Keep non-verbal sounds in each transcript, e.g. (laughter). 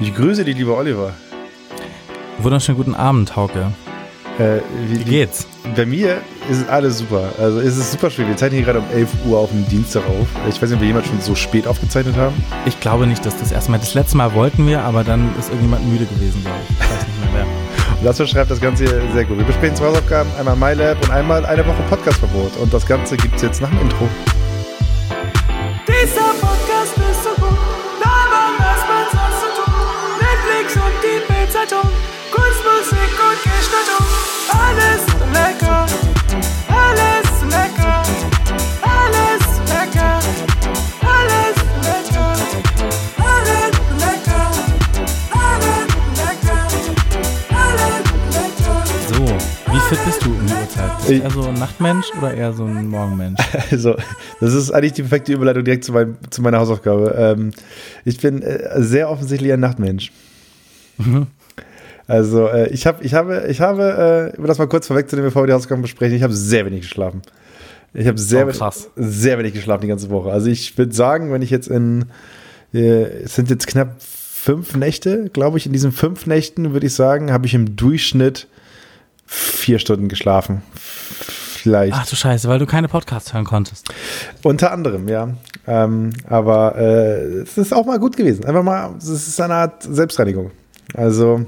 Ich grüße dich, lieber Oliver. Wunderschönen guten Abend, Hauke. Äh, wie, wie, geht's? Bei mir ist alles super. Also es ist super schön. Wir zeichnen hier gerade um 11 Uhr auf dem Dienstag auf. Ich weiß nicht, ob wir jemand schon so spät aufgezeichnet haben. Ich glaube nicht, dass das erste Mal. Das letzte Mal wollten wir, aber dann ist irgendjemand müde gewesen, glaube ich. Ich weiß nicht mehr wer. (laughs) Und das beschreibt das Ganze hier sehr gut. Wir besprechen zwei Hausaufgaben, einmal MyLab und einmal eine Woche Podcastverbot. Und das Ganze gibt es jetzt nach dem Intro. Bist du eher so ein Nachtmensch oder eher so ein Morgenmensch? (laughs) Also, das ist eigentlich die perfekte Überleitung direkt zu, meinem, zu meiner Hausaufgabe. Ähm, ich bin äh, sehr offensichtlich ein Nachtmensch. Mhm. Also, äh, ich, hab, ich habe, ich habe äh, um das mal kurz vorwegzunehmen, bevor wir die Hausaufgaben besprechen, ich habe sehr wenig geschlafen. Ich habe sehr, Oh, krass. sehr wenig geschlafen die ganze Woche. Also, ich würde sagen, wenn ich jetzt in, äh, es sind jetzt knapp fünf Nächte, glaube ich, in diesen fünf Nächten, würde ich sagen, habe ich im Durchschnitt vier Stunden geschlafen. Vielleicht. Ach du Scheiße, weil du keine Podcasts hören konntest. Unter anderem, ja. Ähm, aber äh, es ist auch mal gut gewesen. Einfach mal, es ist eine Art Selbstreinigung. Also,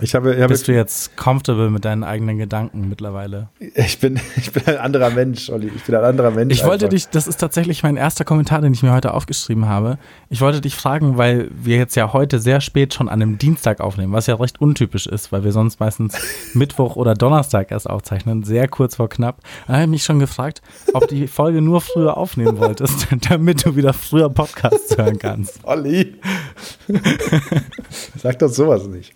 ich habe, ich, habe, Bist du jetzt comfortable mit deinen eigenen Gedanken mittlerweile? ich, bin, (laughs) ich bin ein anderer Mensch, Olli. Ich bin ein anderer Mensch. Ich wollte einfach. dich, das ist tatsächlich mein erster Kommentar, den ich mir heute aufgeschrieben habe. Ich wollte dich fragen, weil wir jetzt ja heute sehr spät schon an einem Dienstag aufnehmen, was ja recht untypisch ist, weil wir sonst meistens (laughs) Mittwoch oder Donnerstag erst aufzeichnen, sehr kurz vor knapp. Da habe ich mich schon gefragt, ob die Folge nur früher aufnehmen wolltest, (laughs) damit du wieder früher Podcasts hören kannst. Olli. Sag doch sowas nicht.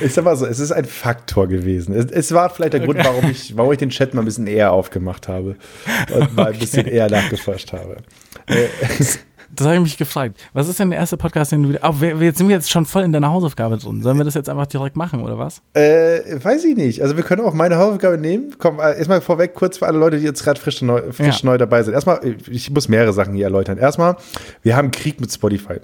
Ich sag mal so, es ist ein Faktor gewesen. Es, es war vielleicht der Grund, warum ich, warum ich den Chat mal ein bisschen eher aufgemacht habe und mal ein bisschen eher nachgeforscht habe. Äh, Das habe ich mich gefragt. Was ist denn der erste Podcast, den du wieder. Oh, jetzt sind wir jetzt schon voll in deiner Hausaufgabe drin. Sollen wir das jetzt einfach direkt machen, oder was? Äh, weiß ich nicht. Also wir können auch meine Hausaufgabe nehmen. Komm, äh, erstmal vorweg kurz für alle Leute, die jetzt gerade frisch, neu, frisch Ja. neu dabei sind. Erstmal, ich muss mehrere Sachen hier erläutern. Erstmal, wir haben Krieg mit Spotify.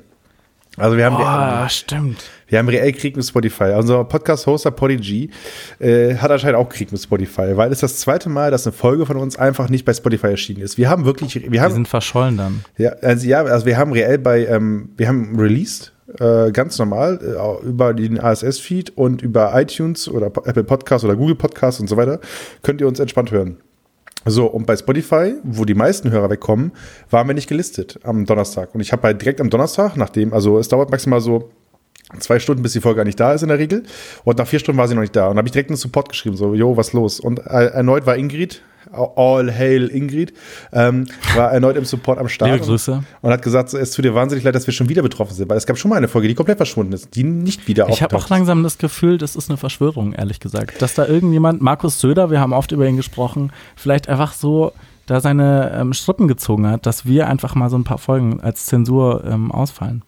Also wir haben, Oh, stimmt. Wir haben reell Krieg mit Spotify. Unser Podcast-Hoster Podigy äh, hat anscheinend auch Krieg mit Spotify, weil es das zweite Mal, dass eine Folge von uns einfach nicht bei Spotify erschienen ist. Wir haben wirklich, wir Wir haben, sind verschollen dann. ja, also ja, also wir haben reell bei, ähm, wir haben released, äh, ganz normal, äh, über den ASS-Feed und über iTunes oder Apple Podcasts oder Google Podcasts und so weiter, könnt ihr uns entspannt hören. So, und bei Spotify, wo die meisten Hörer wegkommen, waren wir nicht gelistet am Donnerstag. Und ich habe halt direkt am Donnerstag, nachdem, also es dauert maximal so zwei Stunden, bis die Folge eigentlich da ist in der Regel. Und nach vier Stunden war sie noch nicht da. Und habe ich direkt einen Support geschrieben, so, jo, was los? Und äh, erneut war Ingrid, all hail Ingrid, ähm, war erneut im Support am Start. Liebe Grüße. Und hat gesagt, es tut dir wahnsinnig leid, dass wir schon wieder betroffen sind. Weil es gab schon mal eine Folge, die komplett verschwunden ist, die nicht wieder Ich habe auch auftaucht. langsam das Gefühl, das ist eine Verschwörung, ehrlich gesagt. Dass da irgendjemand, Markus Söder, wir haben oft über ihn gesprochen, vielleicht einfach so da seine ähm, Strippen gezogen hat, dass wir einfach mal so ein paar Folgen als Zensur ähm, ausfallen.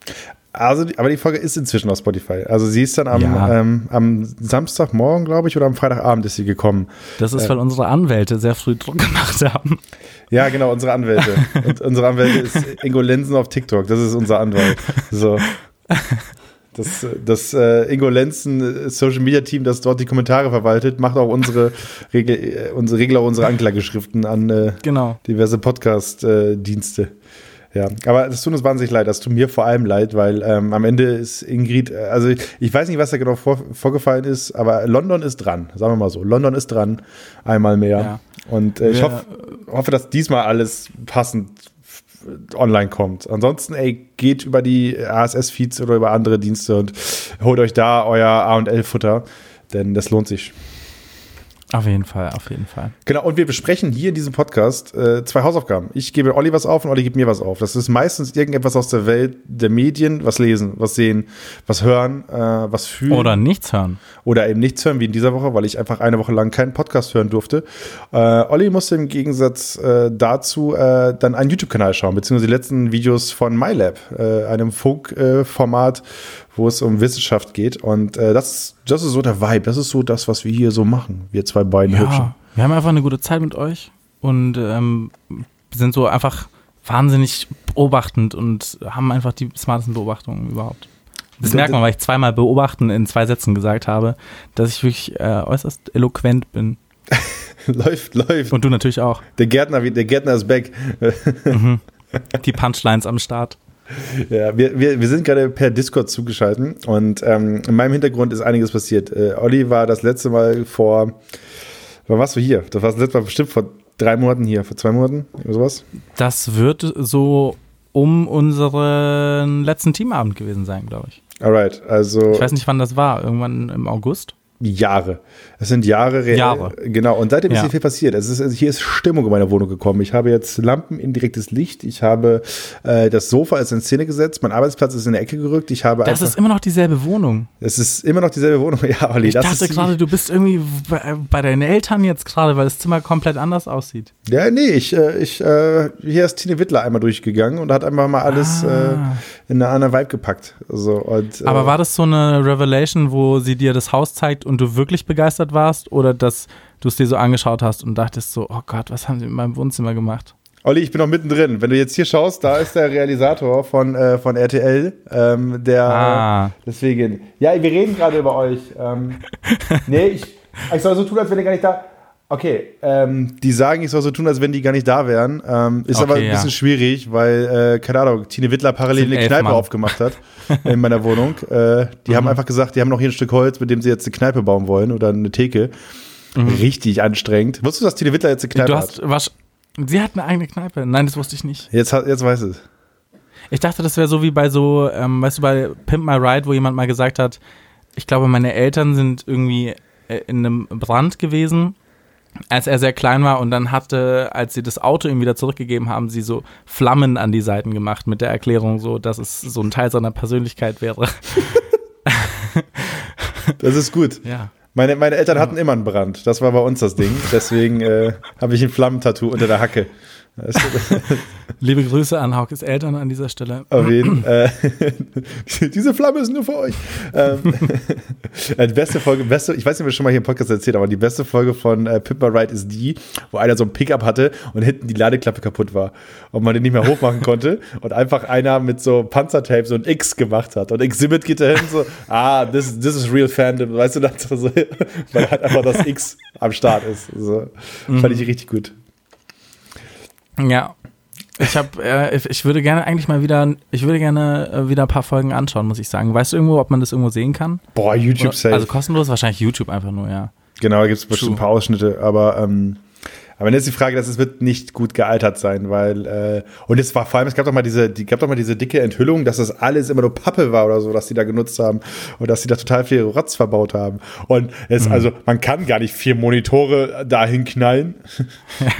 Also, aber die Folge ist inzwischen auf Spotify. Also sie ist dann am, Ja. ähm, am Samstagmorgen, glaube ich, oder am Freitagabend ist sie gekommen. Das ist, weil unsere Anwälte sehr früh Druck gemacht haben. Ja, genau, unsere Anwälte. Und unsere Anwälte ist Ingo Lenzen auf TikTok. Das ist unser Anwalt. So. Das, das äh, Ingo Lenzen äh, Social Media Team, das dort die Kommentare verwaltet, macht auch unsere Regel, äh, unsere auch unsere Anklageschriften an äh, Genau. diverse Podcast-Dienste. Ja, aber das tut uns wahnsinnig leid. Das tut mir vor allem leid, weil ähm, am Ende ist Ingrid, äh, also ich, ich weiß nicht, was da genau vor, vorgefallen ist, aber London ist dran, sagen wir mal so. London ist dran, einmal mehr. Ja. Und äh, ich Wir- hoffe, hoffe, dass diesmal alles passend f- online kommt. Ansonsten, ey, geht über die ASS-Feeds oder über andere Dienste und holt euch da euer A&L-Futter, denn das lohnt sich. Auf jeden Fall, auf jeden Fall. Genau, und wir besprechen hier in diesem Podcast äh, zwei Hausaufgaben. Ich gebe Olli was auf und Olli gibt mir was auf. Das ist meistens irgendetwas aus der Welt der Medien, was lesen, was sehen, was hören, äh, was fühlen. Oder nichts hören. Oder eben nichts hören, wie in dieser Woche, weil ich einfach eine Woche lang keinen Podcast hören durfte. Äh, Olli musste im Gegensatz äh, dazu äh, dann einen YouTube-Kanal schauen, beziehungsweise die letzten Videos von MyLab, äh, einem Funk-Format, wo es um Wissenschaft geht. Und äh, das, das ist so der Vibe, das ist so das, was wir hier so machen, wir zwei beiden Hübschen. Ja, wir haben einfach eine gute Zeit mit euch und ähm, sind so einfach wahnsinnig beobachtend und haben einfach die smartesten Beobachtungen überhaupt. Das merkt man, weil ich zweimal beobachten in zwei Sätzen gesagt habe, dass ich wirklich äh, äußerst eloquent bin. (laughs) läuft, läuft. Und du natürlich auch. Der Gärtner, der Gärtner ist back. (laughs) Die Punchlines am Start. Ja, wir, wir, wir sind gerade per Discord zugeschaltet und ähm, in meinem Hintergrund ist einiges passiert. Äh, Olli war das letzte Mal vor, wann warst du hier? Das war das letzte Mal bestimmt vor drei Monaten hier, vor zwei Monaten, oder sowas. Das wird so um unseren letzten Teamabend gewesen sein, glaube ich. Alright, also Ich weiß nicht, wann das war. Irgendwann im August? Jahre. Es sind Jahre. reell. Jahre. Genau, und seitdem ist Ja. hier viel passiert. Es ist, also hier ist Stimmung in meiner Wohnung gekommen. Ich habe jetzt Lampen, indirektes Licht. Ich habe äh, das Sofa ist in Szene gesetzt. Mein Arbeitsplatz ist in der Ecke gerückt. Ich habe Das einfach, ist immer noch dieselbe Wohnung. es ist immer noch dieselbe Wohnung. (laughs) Ja, Olli, Ich das dachte ist gerade, du bist irgendwie bei, bei deinen Eltern jetzt gerade, weil das Zimmer komplett anders aussieht. Ja, nee, ich, äh, ich, äh, hier ist Tine Wittler einmal durchgegangen und hat einfach mal alles Ah. äh, in eine andere Vibe gepackt. So, und, äh, Aber war das so eine Revelation, wo sie dir das Haus zeigt und du wirklich begeistert warst? Oder dass du es dir so angeschaut hast und dachtest so, oh Gott, was haben sie in meinem Wohnzimmer gemacht? Olli, ich bin noch mittendrin. Wenn du jetzt hier schaust, da ist der Realisator von, äh, von RTL, ähm, der Ah. deswegen. Ja, wir reden gerade über euch. Ähm, (laughs) nee, ich, ich soll so tun, als wenn ihr gar nicht da. Okay, ähm, die sagen, ich soll so tun, als wenn die gar nicht da wären. Ähm, ist Okay, aber ein ja. bisschen schwierig, weil, äh, keine Ahnung, Tine Wittler parallel eine Kneipe Mann. aufgemacht hat (laughs) in meiner Wohnung. Äh, die Mhm. haben einfach gesagt, die haben noch hier ein Stück Holz, mit dem sie jetzt eine Kneipe bauen wollen oder eine Theke. Richtig anstrengend. Wusstest du, dass Tine Wittler jetzt eine Kneipe Mhm. du hat? hast, was, sie hat eine eigene Kneipe. Nein, das wusste ich nicht. Jetzt, hat- jetzt weiß es. Ich dachte, das wäre so wie bei so, ähm, weißt du, bei Pimp My Ride, wo jemand mal gesagt hat, ich glaube, meine Eltern sind irgendwie äh, in einem Brand gewesen, als er sehr klein war und dann hatte, als sie das Auto ihm wieder zurückgegeben haben, sie so Flammen an die Seiten gemacht mit der Erklärung so, dass es so ein Teil seiner Persönlichkeit wäre. (laughs) Das ist gut. Ja. Meine, meine Eltern hatten immer einen Brand. Das war bei uns das Ding. Deswegen äh, habe ich ein Flammentattoo unter der Hacke. Das (laughs) Liebe Grüße an Haukes Eltern an dieser Stelle. Auf jeden äh, (laughs) Diese Flamme ist nur für euch. Ähm, (laughs) äh, die beste Folge, beste, ich weiß nicht, ob ich schon mal hier im Podcast erzählt, aber die beste Folge von äh, Pippa Ride ist die, wo einer so ein Pickup hatte und hinten die Ladeklappe kaputt war und man den nicht mehr hochmachen konnte und einfach einer mit so Panzertape so ein X gemacht hat und Exhibit geht dahin so, ah, this, this is real Fandom, weißt du, dann so, weil halt einfach das X am Start ist. So, Fand ich richtig gut. Ja. Ich habe, äh, ich- würde gerne eigentlich mal wieder, ich würde gerne äh, wieder ein paar Folgen anschauen, muss ich sagen. Weißt du irgendwo, ob man das irgendwo sehen kann? Boah, YouTube Oder- safe. Also kostenlos, wahrscheinlich YouTube einfach nur, ja. Genau, da gibt es bestimmt ein paar Ausschnitte, aber ähm, aber jetzt ist die Frage, dass es wird nicht gut gealtert sein, weil äh, und es war vor allem, es gab doch mal diese, die gab doch mal diese dicke Enthüllung, dass das alles immer nur Pappe war oder so, dass die da genutzt haben und dass die da total viel Rotz verbaut haben. Und es, also man kann gar nicht vier Monitore dahin knallen. (laughs)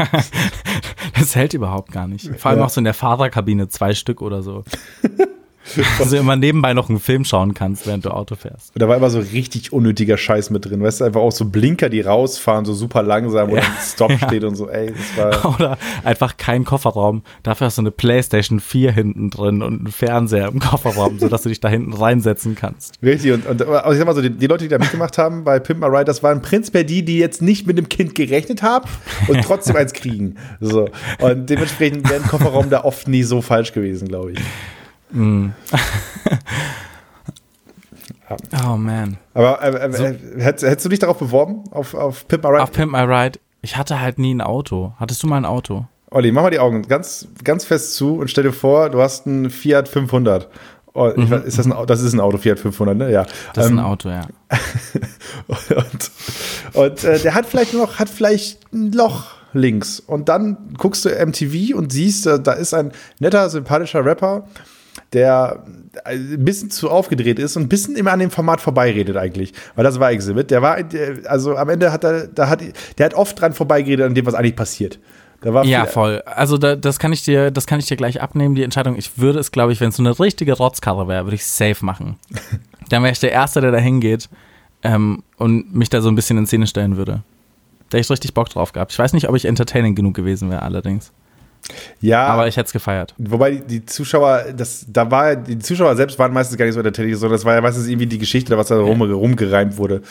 Das hält überhaupt gar nicht. Vor allem Ja. auch so in der Fahrerkabine zwei Stück oder so. (laughs) (laughs) Du immer nebenbei noch einen Film schauen kannst, während du Auto fährst. Und da war immer so richtig unnötiger Scheiß mit drin. Weißt du, einfach auch so Blinker, die rausfahren, so super langsam, wo Ja. dann Stop (laughs) steht und so, ey, das war. (laughs) Oder einfach kein Kofferraum. Dafür hast du eine Playstation 4 hinten drin und einen Fernseher im Kofferraum, sodass du dich da hinten reinsetzen kannst. Richtig, und, und also ich sag mal so, die, die Leute, die da mitgemacht haben bei Pimp My Ride, das waren prinzipiell die, die jetzt nicht mit dem Kind gerechnet haben und trotzdem eins kriegen. So. Und dementsprechend wäre ein Kofferraum da oft nie so falsch gewesen, glaube ich. (laughs) Oh man. Aber äh, äh, hättest, hättest du dich darauf beworben, auf, auf Pimp My Ride? Auf Pimp My Ride. Ich hatte halt nie ein Auto. Hattest du mal ein Auto? Olli, mach mal die Augen ganz, ganz fest zu und stell dir vor, du hast einen Fiat 500. Oh, ich weiß, ist das, ein, das ist ein Auto, Fiat 500, ne? Ja. Mhm. Das ist Ähm, ein Auto, ja. (laughs) und und äh, der hat vielleicht noch, hat vielleicht ein Loch links. Und dann guckst du MTV und siehst, äh, da ist ein netter, sympathischer Rapper, der äh, ein bisschen zu aufgedreht ist und ein bisschen immer an dem Format vorbeiredet eigentlich. Weil das war Exhibit. Der war, also am Ende hat er, da hat, der hat oft dran vorbeigeredet an dem, was eigentlich passiert. Da war Ja, voll. Also da, das kann ich dir, das kann ich dir gleich abnehmen, die Entscheidung. Ich würde es, glaube ich, wenn es so eine richtige Rotzkarre wäre, würde ich safe machen. (laughs) Dann wäre ich der Erste, der da hingeht ähm, und mich da so ein bisschen in Szene stellen würde. Da hätte ich richtig Bock drauf gehabt. Ich weiß nicht, ob ich entertaining genug gewesen wäre, allerdings. Ja, Aber ich hätte es gefeiert. Wobei die, Zuschauer, das, da war, die Zuschauer selbst waren meistens gar nicht so entertaining, sondern das war ja meistens irgendwie die Geschichte, was da rum, rumgereimt wurde.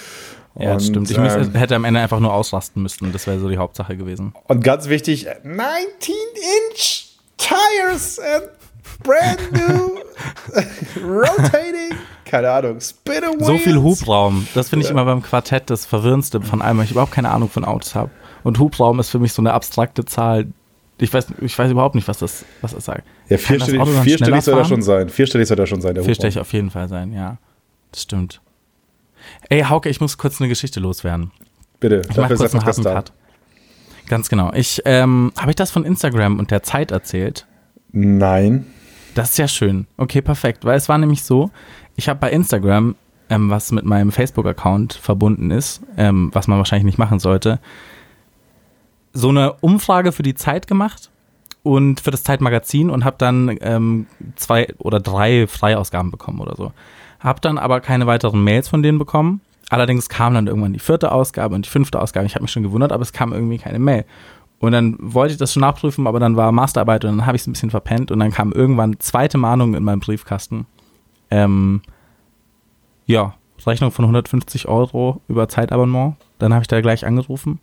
Ja, das Und, stimmt. Ich ähm, müsste, hätte am Ende einfach nur ausrasten müssen. Das wäre so die Hauptsache gewesen. Und ganz wichtig, 19 Inch. tires and brand new (laughs) rotating. Keine Ahnung. Spinner wheels. So viel Hubraum. Das finde ich immer beim Quartett das Verwirrendste von allem, weil ich überhaupt keine Ahnung von Autos habe. Und Hubraum ist für mich so eine abstrakte Zahl. Ich weiß, ich weiß überhaupt nicht, was das, was das sagt. Ja, vierstellig, vierstellig soll er schon sein. Vierstellig soll er schon sein, der Vierstellig auf jeden Fall sein, ja. Das stimmt. Ey, Hauke, ich muss kurz eine Geschichte loswerden. Bitte, Ich ist kurz einen harten. Cut. Ganz genau. Ich, ähm, habe ich das von Instagram und der Zeit erzählt? Nein. Das ist ja schön. Okay, perfekt. Weil es war nämlich so, ich habe bei Instagram, ähm, was mit meinem Facebook-Account verbunden ist, ähm, was man wahrscheinlich nicht machen sollte, so eine Umfrage für die Zeit gemacht und für das Zeitmagazin und habe dann ähm, zwei oder drei Freiausgaben bekommen oder so. Habe dann aber keine weiteren Mails von denen bekommen. Allerdings kam dann irgendwann die vierte Ausgabe und die fünfte Ausgabe. Ich habe mich schon gewundert, aber es kam irgendwie keine Mail. Und dann wollte ich das schon nachprüfen, aber dann war Masterarbeit und dann habe ich es ein bisschen verpennt und dann kam irgendwann zweite Mahnung in meinem Briefkasten. Ähm, ja, Rechnung von 150 Euro über Zeitabonnement. Dann habe ich da gleich angerufen.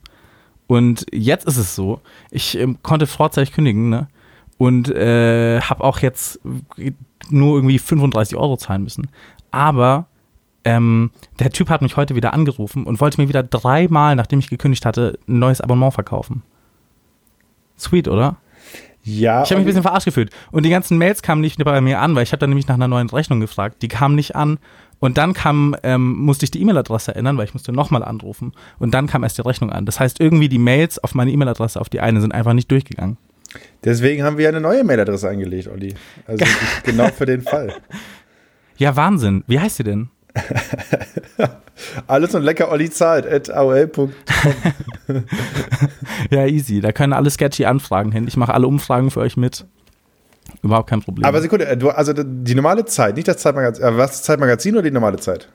Und jetzt ist es so, ich ähm, konnte vorzeitig kündigen, ne? Und äh, habe auch jetzt nur irgendwie 35 Euro zahlen müssen. Aber ähm, der Typ hat mich heute wieder angerufen und wollte mir wieder dreimal, nachdem ich gekündigt hatte, ein neues Abonnement verkaufen. Sweet, oder? Ja. Ich habe mich ein bisschen verarscht gefühlt. Und die ganzen Mails kamen nicht bei mir an, weil ich habe dann nämlich nach einer neuen Rechnung gefragt. Die kamen nicht an. Und dann kam, ähm, musste ich die E-Mail-Adresse ändern, weil ich musste nochmal anrufen. Und dann kam erst die Rechnung an. Das heißt, irgendwie die Mails auf meine E-Mail-Adresse, auf die eine, sind einfach nicht durchgegangen. Deswegen haben wir eine neue Mailadresse eingelegt, Olli. Also (laughs) genau für den Fall. Ja, Wahnsinn. Wie heißt sie denn? (laughs) Alles und lecker Olli zahlt at aol.com. (laughs) Ja, easy. Da können alle sketchy Anfragen hin. Ich mache alle Umfragen für euch mit. Überhaupt kein Problem. Aber Sekunde, äh, du, also die normale Zeit, nicht das Zeitmagazin, äh, was das Zeitmagazin oder die normale Zeit?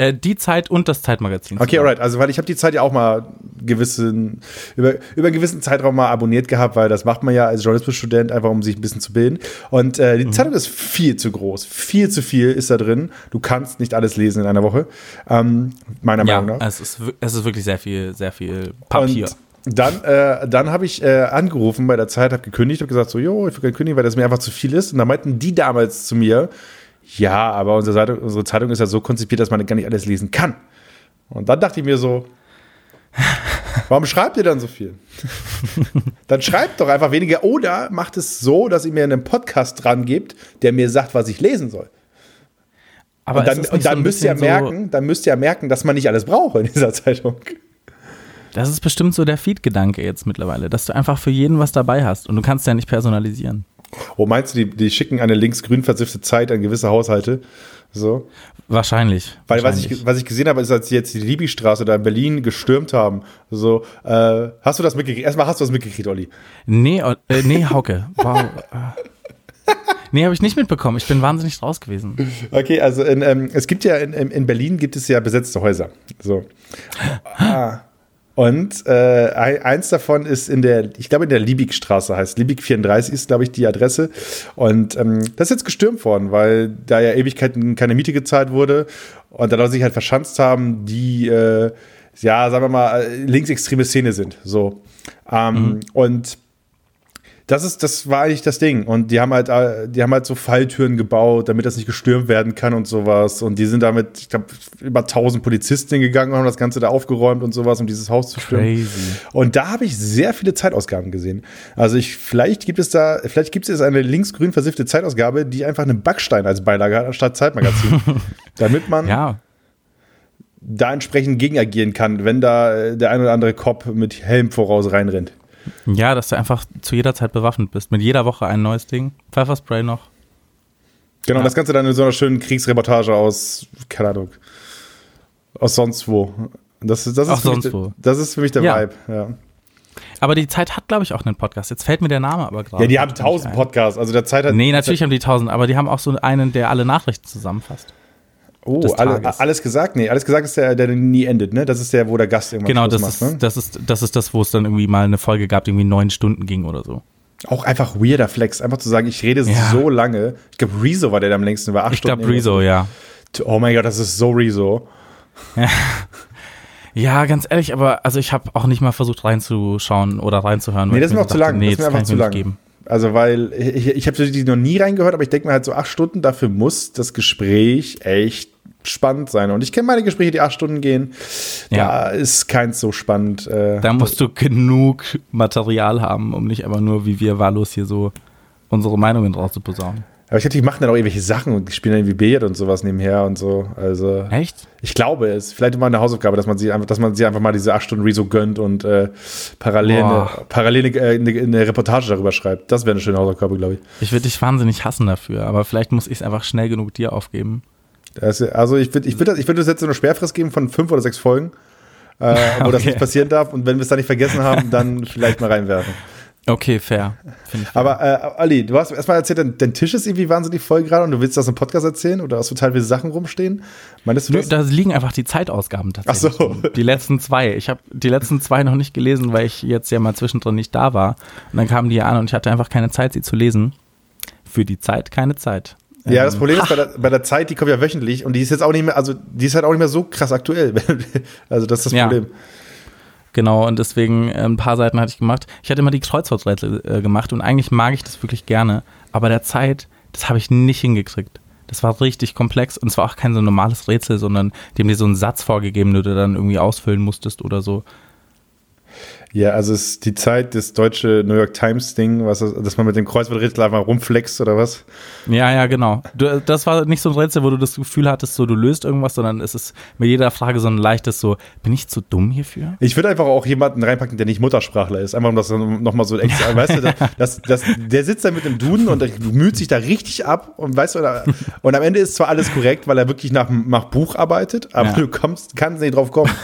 äh, die Zeit und das Zeitmagazin. Okay, alright. Also, weil ich habe die Zeit ja auch mal gewissen, über, über einen gewissen Zeitraum mal abonniert gehabt, weil das macht man ja als Journalismusstudent einfach, um sich ein bisschen zu bilden. Und äh, die Mhm. Zeitung ist viel zu groß. Viel zu viel ist da drin. Du kannst nicht alles lesen in einer Woche. Ähm, meiner Ja, Meinung nach. es ist, es ist wirklich sehr viel, sehr viel Papier. Und dann, äh, dann habe ich äh, angerufen bei der Zeit, habe gekündigt, habe gesagt so, jo, ich will gerne kündigen, weil das mir einfach zu viel ist. Und dann meinten die damals zu mir, ja, aber unsere, Seite, unsere Zeitung ist ja so konzipiert, dass man gar nicht alles lesen kann. Und dann dachte ich mir so, warum schreibt ihr dann so viel? dann schreibt doch einfach weniger oder macht es so, dass ihr mir einen Podcast dran gebt, der mir sagt, was ich lesen soll. Aber Und dann, und so dann ein müsst ihr bisschen so- merken, dann müsst ihr merken, dass man nicht alles braucht in dieser Zeitung. Das ist bestimmt so der Feed-Gedanke jetzt mittlerweile, dass du einfach für jeden was dabei hast und du kannst ja nicht personalisieren. Oh, meinst du, die, die schicken eine links-grün versiffte Zeit an gewisse Haushalte? So. Wahrscheinlich. Weil was wahrscheinlich. ich, was ich gesehen habe, ist, als sie jetzt die Liebigstraße da in Berlin gestürmt haben. So, äh, hast du das mitgekriegt? Erstmal hast du das mitgekriegt, Olli. Nee, äh, nee, Hauke. Wow. (laughs) nee, habe ich nicht mitbekommen. Ich bin wahnsinnig raus gewesen. Okay, also in, ähm, es gibt ja in, in in Berlin gibt es ja besetzte Häuser. So. Ah. Und äh, ein- eins davon ist in der, ich glaube in der Liebigstraße heißt. Liebig 34 ist, glaube ich, die Adresse. Und ähm, das ist jetzt gestürmt worden, weil da ja Ewigkeiten keine Miete gezahlt wurde und da Leute sich halt verschanzt haben, die äh, ja, sagen wir mal, äh, linksextreme Szene sind. So. Ähm, Und das ist, das war eigentlich das Ding. Und die haben halt, äh, die haben halt so Falltüren gebaut, damit das nicht gestürmt werden kann und sowas. Und die sind damit, ich glaube, über 1000 Polizisten hingegangen und haben das Ganze da aufgeräumt und sowas, um dieses Haus zu stürmen. Crazy. Und da habe ich sehr viele Zeitausgaben gesehen. Also ich, vielleicht gibt es da, vielleicht gibt es eine linksgrün versiffte Zeitausgabe, die einfach einen Backstein als Beilage hat, anstatt Zeitmagazin. (laughs) damit man Ja, da entsprechend gegen agieren kann, wenn da äh, der ein oder andere Cop mit Helm voraus reinrennt. Ja, dass du einfach zu jeder Zeit bewaffnet bist. Mit jeder Woche ein neues Ding. Pfefferspray noch. Genau, Ja. das Ganze dann in so einer schönen Kriegsreportage aus, keine Ahnung, aus sonst wo. Das, ist- das, ist, Ach, für mich, wo. das ist für mich der Ja. Vibe. Ja. Aber die Zeit hat, glaube ich, auch einen Podcast. Jetzt fällt mir der Name aber gerade. ja, die haben tausend. Podcasts. Also der Zeit hat. Nee, natürlich haben die tausend, aber die haben auch so einen, der alle Nachrichten zusammenfasst. Oh, des alle, Tages. alles gesagt? Nee, alles gesagt ist der, der nie endet, ne? Das ist der, wo der Gast irgendwann Genau, das macht, ist, ne? das ist, das ist das, wo es dann irgendwie mal eine Folge gab, die irgendwie neun Stunden ging oder so. Auch einfach weirder Flex. Einfach zu sagen, ich rede Ja. so lange. Ich glaube, Rezo war der, der am längsten war. Acht Ich glaube Rezo, ja. Oh mein Gott, das ist so Rezo. (laughs) Ja, ganz ehrlich, aber also ich habe auch nicht mal versucht reinzuschauen oder reinzuhören. Nee, das ist mir auch zu lang. Nee, das ist mir kann einfach ich zu lang. nicht geben. Also, weil ich, ich habe die noch nie reingehört, aber ich denke mir halt so acht Stunden, dafür muss das Gespräch echt spannend sein. Und ich kenne meine Gespräche, die acht Stunden gehen. Ja. Da ist keins so spannend. Äh, Da musst du genug Material haben, um nicht aber nur wie wir wahllos hier so unsere Meinungen draus zu posaunen. Aber ich glaube, die machen dann auch irgendwelche Sachen und spielen dann irgendwie Billard und sowas nebenher und so. Also, Echt? ich glaube es. Vielleicht mal eine Hausaufgabe, dass man sie einfach, dass man sie einfach mal diese acht Stunden Rezo gönnt und äh, parallel, eine, parallel eine, eine, eine Reportage darüber schreibt. Das wäre eine schöne Hausaufgabe, glaube ich. Ich würde dich wahnsinnig hassen dafür, aber vielleicht muss ich es einfach schnell genug dir aufgeben. Das, also ich würde ich würd, das- ich würd das jetzt so eine Sperrfrist geben von fünf oder sechs Folgen, äh, wo (laughs) das Okay. nicht passieren darf. Und wenn wir es dann nicht vergessen haben, dann (laughs) vielleicht mal reinwerfen. Okay, fair. Aber äh, Ali, du hast erstmal erzählt, dein, dein Tisch ist irgendwie wahnsinnig voll gerade und du willst das im Podcast erzählen oder hast total viele Sachen rumstehen? Meinst du Nö, das? da liegen einfach die Zeitausgaben tatsächlich. Ach so. Die letzten zwei. Ich habe die letzten zwei noch nicht gelesen, weil ich jetzt ja mal zwischendrin nicht da war. Und dann kamen die an und ich hatte einfach keine Zeit, sie zu lesen. Für die Zeit keine Zeit. Ja, das Ähm, Problem ist bei (laughs) der, bei der Zeit, die kommt ja wöchentlich und die ist jetzt auch nicht mehr, also die ist halt auch nicht mehr so krass aktuell. (laughs) also das ist das Ja. Genau, und deswegen äh, ein paar Seiten hatte ich gemacht. Ich hatte immer die Kreuzworträtsel äh, gemacht und eigentlich mag ich das wirklich gerne. Aber der Zeit, das habe ich nicht hingekriegt. Das war richtig komplex und es war auch kein so normales Rätsel, sondern haben dir so einen Satz vorgegeben, den du dann irgendwie ausfüllen musstest oder so. Ja, also es ist die Zeit, das deutsche New York Times Ding, was, das- dass man mit dem Kreuzworträtsel einfach rumflext oder was? Ja, ja, genau. Du, das war nicht so ein Rätsel, wo du das Gefühl hattest, so du löst irgendwas, sondern es ist mit jeder Frage so ein leichtes so, bin ich zu dumm hierfür? Ich würde einfach auch jemanden reinpacken, der nicht Muttersprachler ist. Einfach um das nochmal so extra, (laughs) weißt du, das, das, der sitzt da mit dem Duden und bemüht sich da richtig ab und weißt du, oder- und am Ende ist zwar alles korrekt, weil er wirklich nach, nach Buch arbeitet, aber Ja. du kommst, kannst nicht drauf kommen. (laughs)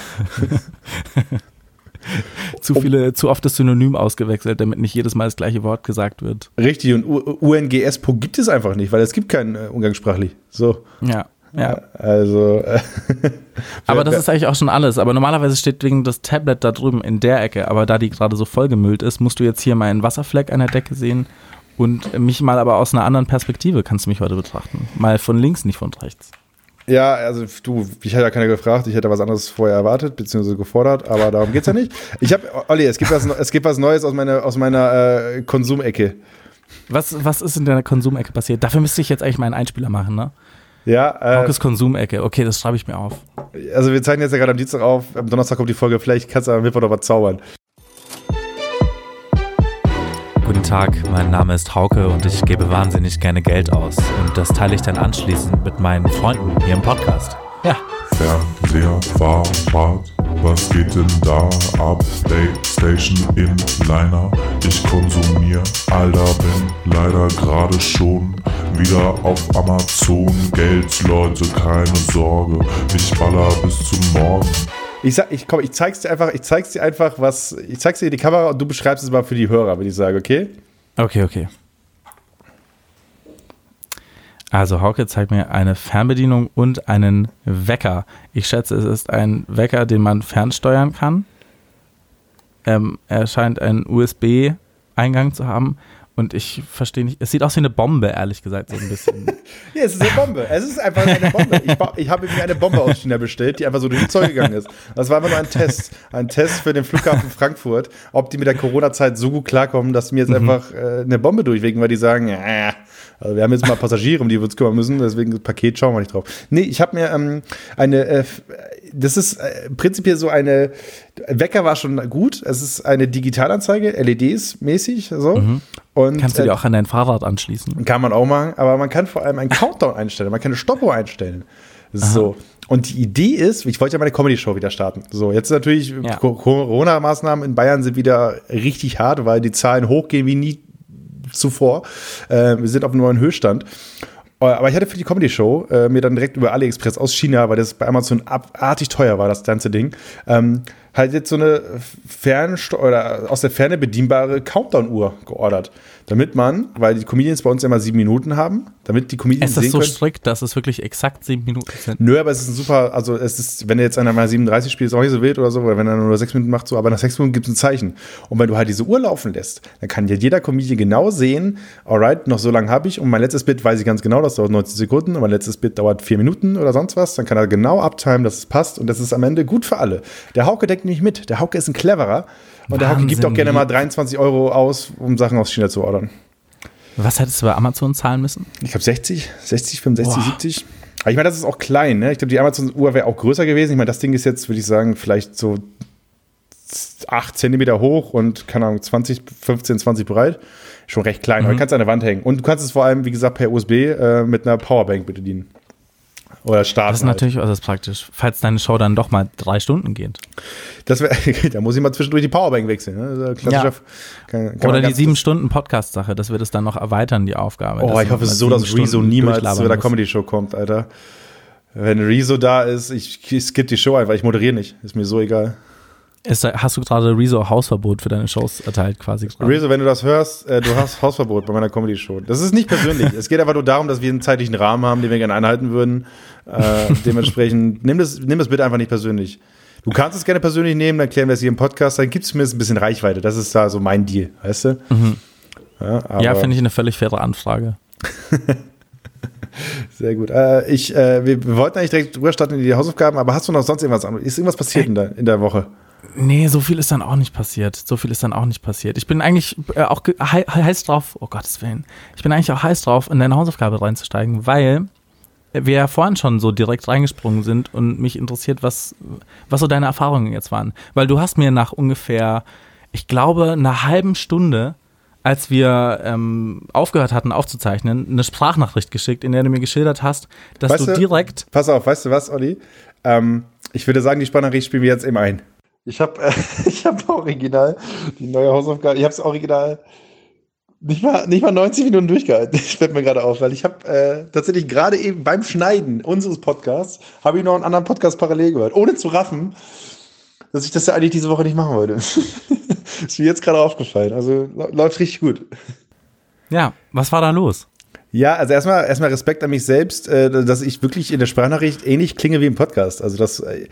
Zu viele, zu oft das Synonym ausgewechselt, damit nicht jedes Mal das gleiche Wort gesagt wird. Richtig, und UNGS gibt es einfach nicht, weil es gibt keinen äh, umgangssprachlich. So. Ja, ja. Also, äh, (laughs) Aber das ist eigentlich auch schon alles. Aber normalerweise steht wegen das Tablet da drüben in der Ecke. Aber da die gerade so vollgemüllt ist, musst du jetzt hier meinen Wasserfleck an der Decke sehen und mich mal aber aus einer anderen Perspektive kannst du mich heute betrachten. Mal von links, nicht von rechts. Ja, also du, ich hätte ja keiner gefragt, ich hätte was anderes vorher erwartet, beziehungsweise gefordert, aber darum geht's ja nicht. Ich habe, Olli, es gibt was, es gibt was Neues aus meiner, aus meiner äh, Konsumecke. Was, was ist in deiner Konsumecke passiert? Dafür müsste ich jetzt eigentlich meinen Einspieler machen, ne? Ja, äh, Haukes Konsumecke. Okay, das schreibe ich mir auf. also wir zeichnen jetzt ja gerade am Dienstag auf, am Donnerstag kommt die Folge, vielleicht kannst du am Mittwoch noch was zaubern. Guten Tag, mein Name ist Hauke und ich gebe wahnsinnig gerne Geld aus. Und das teile ich dann anschließend mit meinen Freunden hier im Podcast. Ja. Fernseher, Fahrrad, was geht denn da ab? Playstation in Liner, ich konsumier, Alter, bin leider gerade schon wieder auf Amazon. Geld, Leute, keine Sorge, ich baller bis zum Morgen. Ich sag, ich komm, ich zeig's dir einfach, ich zeig's dir einfach, was, ich zeig's dir die Kamera und du beschreibst es mal für die Hörer, würde ich sagen, okay? Okay, okay. Also Hauke zeigt mir eine Fernbedienung und einen Wecker. Ich schätze, es ist ein Wecker, den man fernsteuern kann. Ähm, er scheint einen USB-Eingang zu haben. Und ich verstehe nicht, es sieht aus wie eine Bombe, ehrlich gesagt, so ein bisschen. (laughs) Ja, es ist eine Bombe. Es ist einfach eine Bombe. Ich, ich habe mir eine Bombe aus China bestellt, die einfach so durch die Zoll gegangen ist. Das war einfach nur ein Test. Ein Test für den Flughafen Frankfurt, ob die mit der Corona-Zeit so gut klarkommen, dass mir jetzt einfach äh, eine Bombe durchwegen, weil die sagen, äh, also wir haben jetzt mal Passagiere, um die wir uns kümmern müssen, deswegen das Paket schauen wir nicht drauf. Nee, ich habe mir ähm, eine, äh, das ist äh, prinzipiell so eine, Wecker war schon gut, es ist eine Digitalanzeige, LEDs mäßig, so. Und, Kannst du äh, dir auch an dein Fahrrad anschließen? kann man auch machen, aber man kann vor allem einen Countdown einstellen, man kann eine Stoppuhr einstellen. So. Und die Idee ist, ich wollte ja meine Comedy-Show wieder starten. So, jetzt natürlich, Ja. Co- Corona-Maßnahmen in Bayern sind wieder richtig hart, weil die Zahlen hochgehen wie nie zuvor. Äh, wir sind auf einem neuen Höchststand. Äh, Aber ich hatte für die Comedy-Show äh, mir dann direkt über AliExpress aus China, weil das bei Amazon abartig teuer war, das ganze Ding, ähm, halt jetzt so eine Fernst oder aus der Ferne bedienbare Countdown-Uhr geordert. Damit man, weil die Comedians bei uns ja immer sieben Minuten haben, damit die Comedians Es ist sehen so können. strikt, dass es wirklich exakt sieben Minuten sind. Nö, aber es ist ein super, also es ist, wenn er jetzt einer mal 37 spielt, ist auch nicht so wild oder so, oder wenn er nur sechs Minuten macht, so, aber nach sechs Minuten gibt es ein Zeichen. Und wenn du halt diese Uhr laufen lässt, dann kann ja jeder Comedian genau sehen, alright, noch so lange habe ich und mein letztes Bit weiß ich ganz genau, das dauert 90 Sekunden und mein letztes Bit dauert vier Minuten oder sonst was, dann kann er genau abtimen, dass es passt und das ist am Ende gut für alle. Der Hauke denkt nämlich mit, der Hauke ist ein cleverer und der Hauke gibt auch Wahnsinn, gerne mal 23 Euro aus, um Sachen aus China zu ordern. Was hättest du bei Amazon zahlen müssen? Ich glaube 60, 60, 65, Boah. 70. Aber ich meine, das ist auch klein, ne? Ich glaube, die Amazon-Uhr wäre auch größer gewesen. Ich meine, das Ding ist jetzt, würde ich sagen, vielleicht so 8 Zentimeter hoch und, keine Ahnung, 20, 15, 20 breit. Schon recht klein, aber du kannst an der Wand hängen. Und du kannst es vor allem, wie gesagt, per USB äh, mit einer Powerbank bedienen. Oder starten. Das ist natürlich äußerst praktisch, falls deine Show dann doch mal drei Stunden geht. Das wär, (laughs) da muss ich mal zwischendurch die Powerbank wechseln. Ne? Ja. kann, kann Oder die sieben Stunden Podcast-Sache, dass wir das dann noch erweitern, die Aufgabe. Oh, ich hoffe so, dass Rezo niemals zu der. Comedy-Show kommt, Alter. Wenn Rezo da ist, ich, ich skippe die Show einfach, ich moderiere nicht. Ist mir so egal. Ist, hast du gerade Rezo Hausverbot für deine Shows erteilt quasi? gerade? Rezo, wenn du das hörst, äh, du hast Hausverbot bei meiner Comedy-Show. Das ist nicht persönlich. es geht einfach nur darum, dass wir einen zeitlichen Rahmen haben, den wir gerne einhalten würden. Äh, dementsprechend, nimm das, nimm das bitte einfach nicht persönlich. Du kannst es gerne persönlich nehmen, dann klären wir es hier im Podcast, dann gibt es mir ein bisschen Reichweite. Das ist da so mein Deal, weißt du? Ja, aber- Ja, finde ich eine völlig faire Anfrage. (laughs) Sehr gut. Äh, ich, äh, wir, wir wollten eigentlich direkt drüber starten in die Hausaufgaben, aber hast du noch sonst irgendwas anderes? Ist irgendwas passiert in der, in der Woche? Nee, so viel ist dann auch nicht passiert. So viel ist dann auch nicht passiert. Ich bin eigentlich äh, auch hei- heiß drauf, oh Gottes Willen, ich bin eigentlich auch heiß drauf, in deine Hausaufgabe reinzusteigen, weil wir ja vorhin schon so direkt reingesprungen sind und mich interessiert, was, was so deine Erfahrungen jetzt waren. Weil du hast mir nach ungefähr, ich glaube, einer halben Stunde, als wir ähm, aufgehört hatten aufzuzeichnen, eine Sprachnachricht geschickt, in der du mir geschildert hast, dass Weißt du du- direkt Pass auf, weißt du was, Olli? Ähm, ich würde sagen, die Sprachnachricht spielen wir jetzt eben ein. Ich habe äh, (laughs) ich hab original die neue Hausaufgabe, ich habe es original nicht mal, nicht mal 90 Minuten durchgehalten. (laughs) Das fällt mir gerade auf, weil ich habe äh, tatsächlich gerade eben beim Schneiden unseres Podcasts, habe ich noch einen anderen Podcast parallel gehört, ohne zu raffen, dass ich das ja eigentlich diese Woche nicht machen wollte. (laughs) ist mir jetzt gerade aufgefallen. Also lä- läuft richtig gut. Ja, was war da los? Ja, also erstmal erstmal Respekt an mich selbst, äh, dass ich wirklich in der Sprachnachricht ähnlich klinge wie im Podcast. Also das, äh,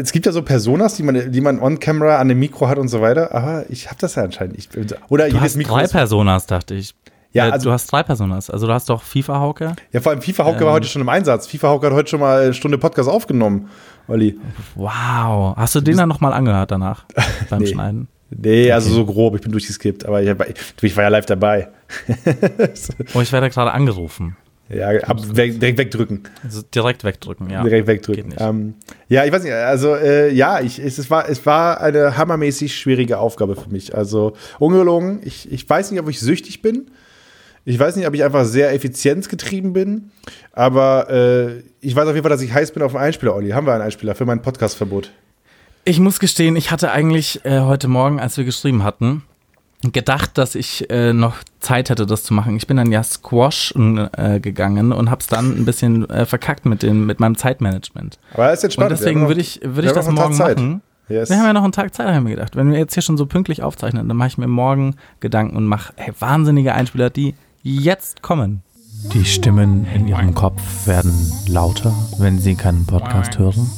es gibt ja so Personas, die man, die man on Camera an dem Mikro hat und so weiter. Aber ich habe das ja anscheinend nicht. Oder Du hast drei ist- Personas, dachte ich. Ja, Äh, also- du hast drei Personas. Also du hast doch FIFA-Hauke. Ja, vor allem FIFA Hauke Ähm. war heute schon im Einsatz. FIFA Hauke hat heute schon mal eine Stunde Podcast aufgenommen, Olli. Wow. Hast du den dann nochmal angehört danach (laughs) beim Nee. Schneiden? Nee, also so grob. Ich bin durchgeskippt, aber ich, ich war ja live dabei. (laughs) Oh, ich werde gerade angerufen. Ja, ab, weg, direkt wegdrücken. Also direkt wegdrücken, ja. direkt wegdrücken. Ähm, ja, ich weiß nicht, also äh, ja, ich, es, es, war, es war eine hammermäßig schwierige Aufgabe für mich. Also ungelogen, ich, ich weiß nicht, ob ich süchtig bin. Ich weiß nicht, ob ich einfach sehr effizienzgetrieben bin. Aber äh, ich weiß auf jeden Fall, dass ich heiß bin auf einen Einspieler, Olli. Haben wir einen Einspieler für mein Podcastverbot? Ich muss gestehen, ich hatte eigentlich äh, heute Morgen, als wir geschrieben hatten, gedacht, dass ich äh, noch Zeit hätte, das zu machen. Ich bin dann ja Squash äh, gegangen und hab's dann ein bisschen äh, verkackt mit, dem, mit meinem Zeitmanagement. Aber das ist jetzt Und spannend. deswegen Wir haben würde ich, würde wir ich das morgen Zeit. machen. Yes. Wir haben ja noch einen Tag Zeit, haben wir gedacht. Wenn wir jetzt hier schon so pünktlich aufzeichnen, dann mache ich mir morgen Gedanken und mache hey, wahnsinnige Einspieler, die jetzt kommen. Die Stimmen in ihrem Kopf werden lauter, wenn sie keinen Podcast hören.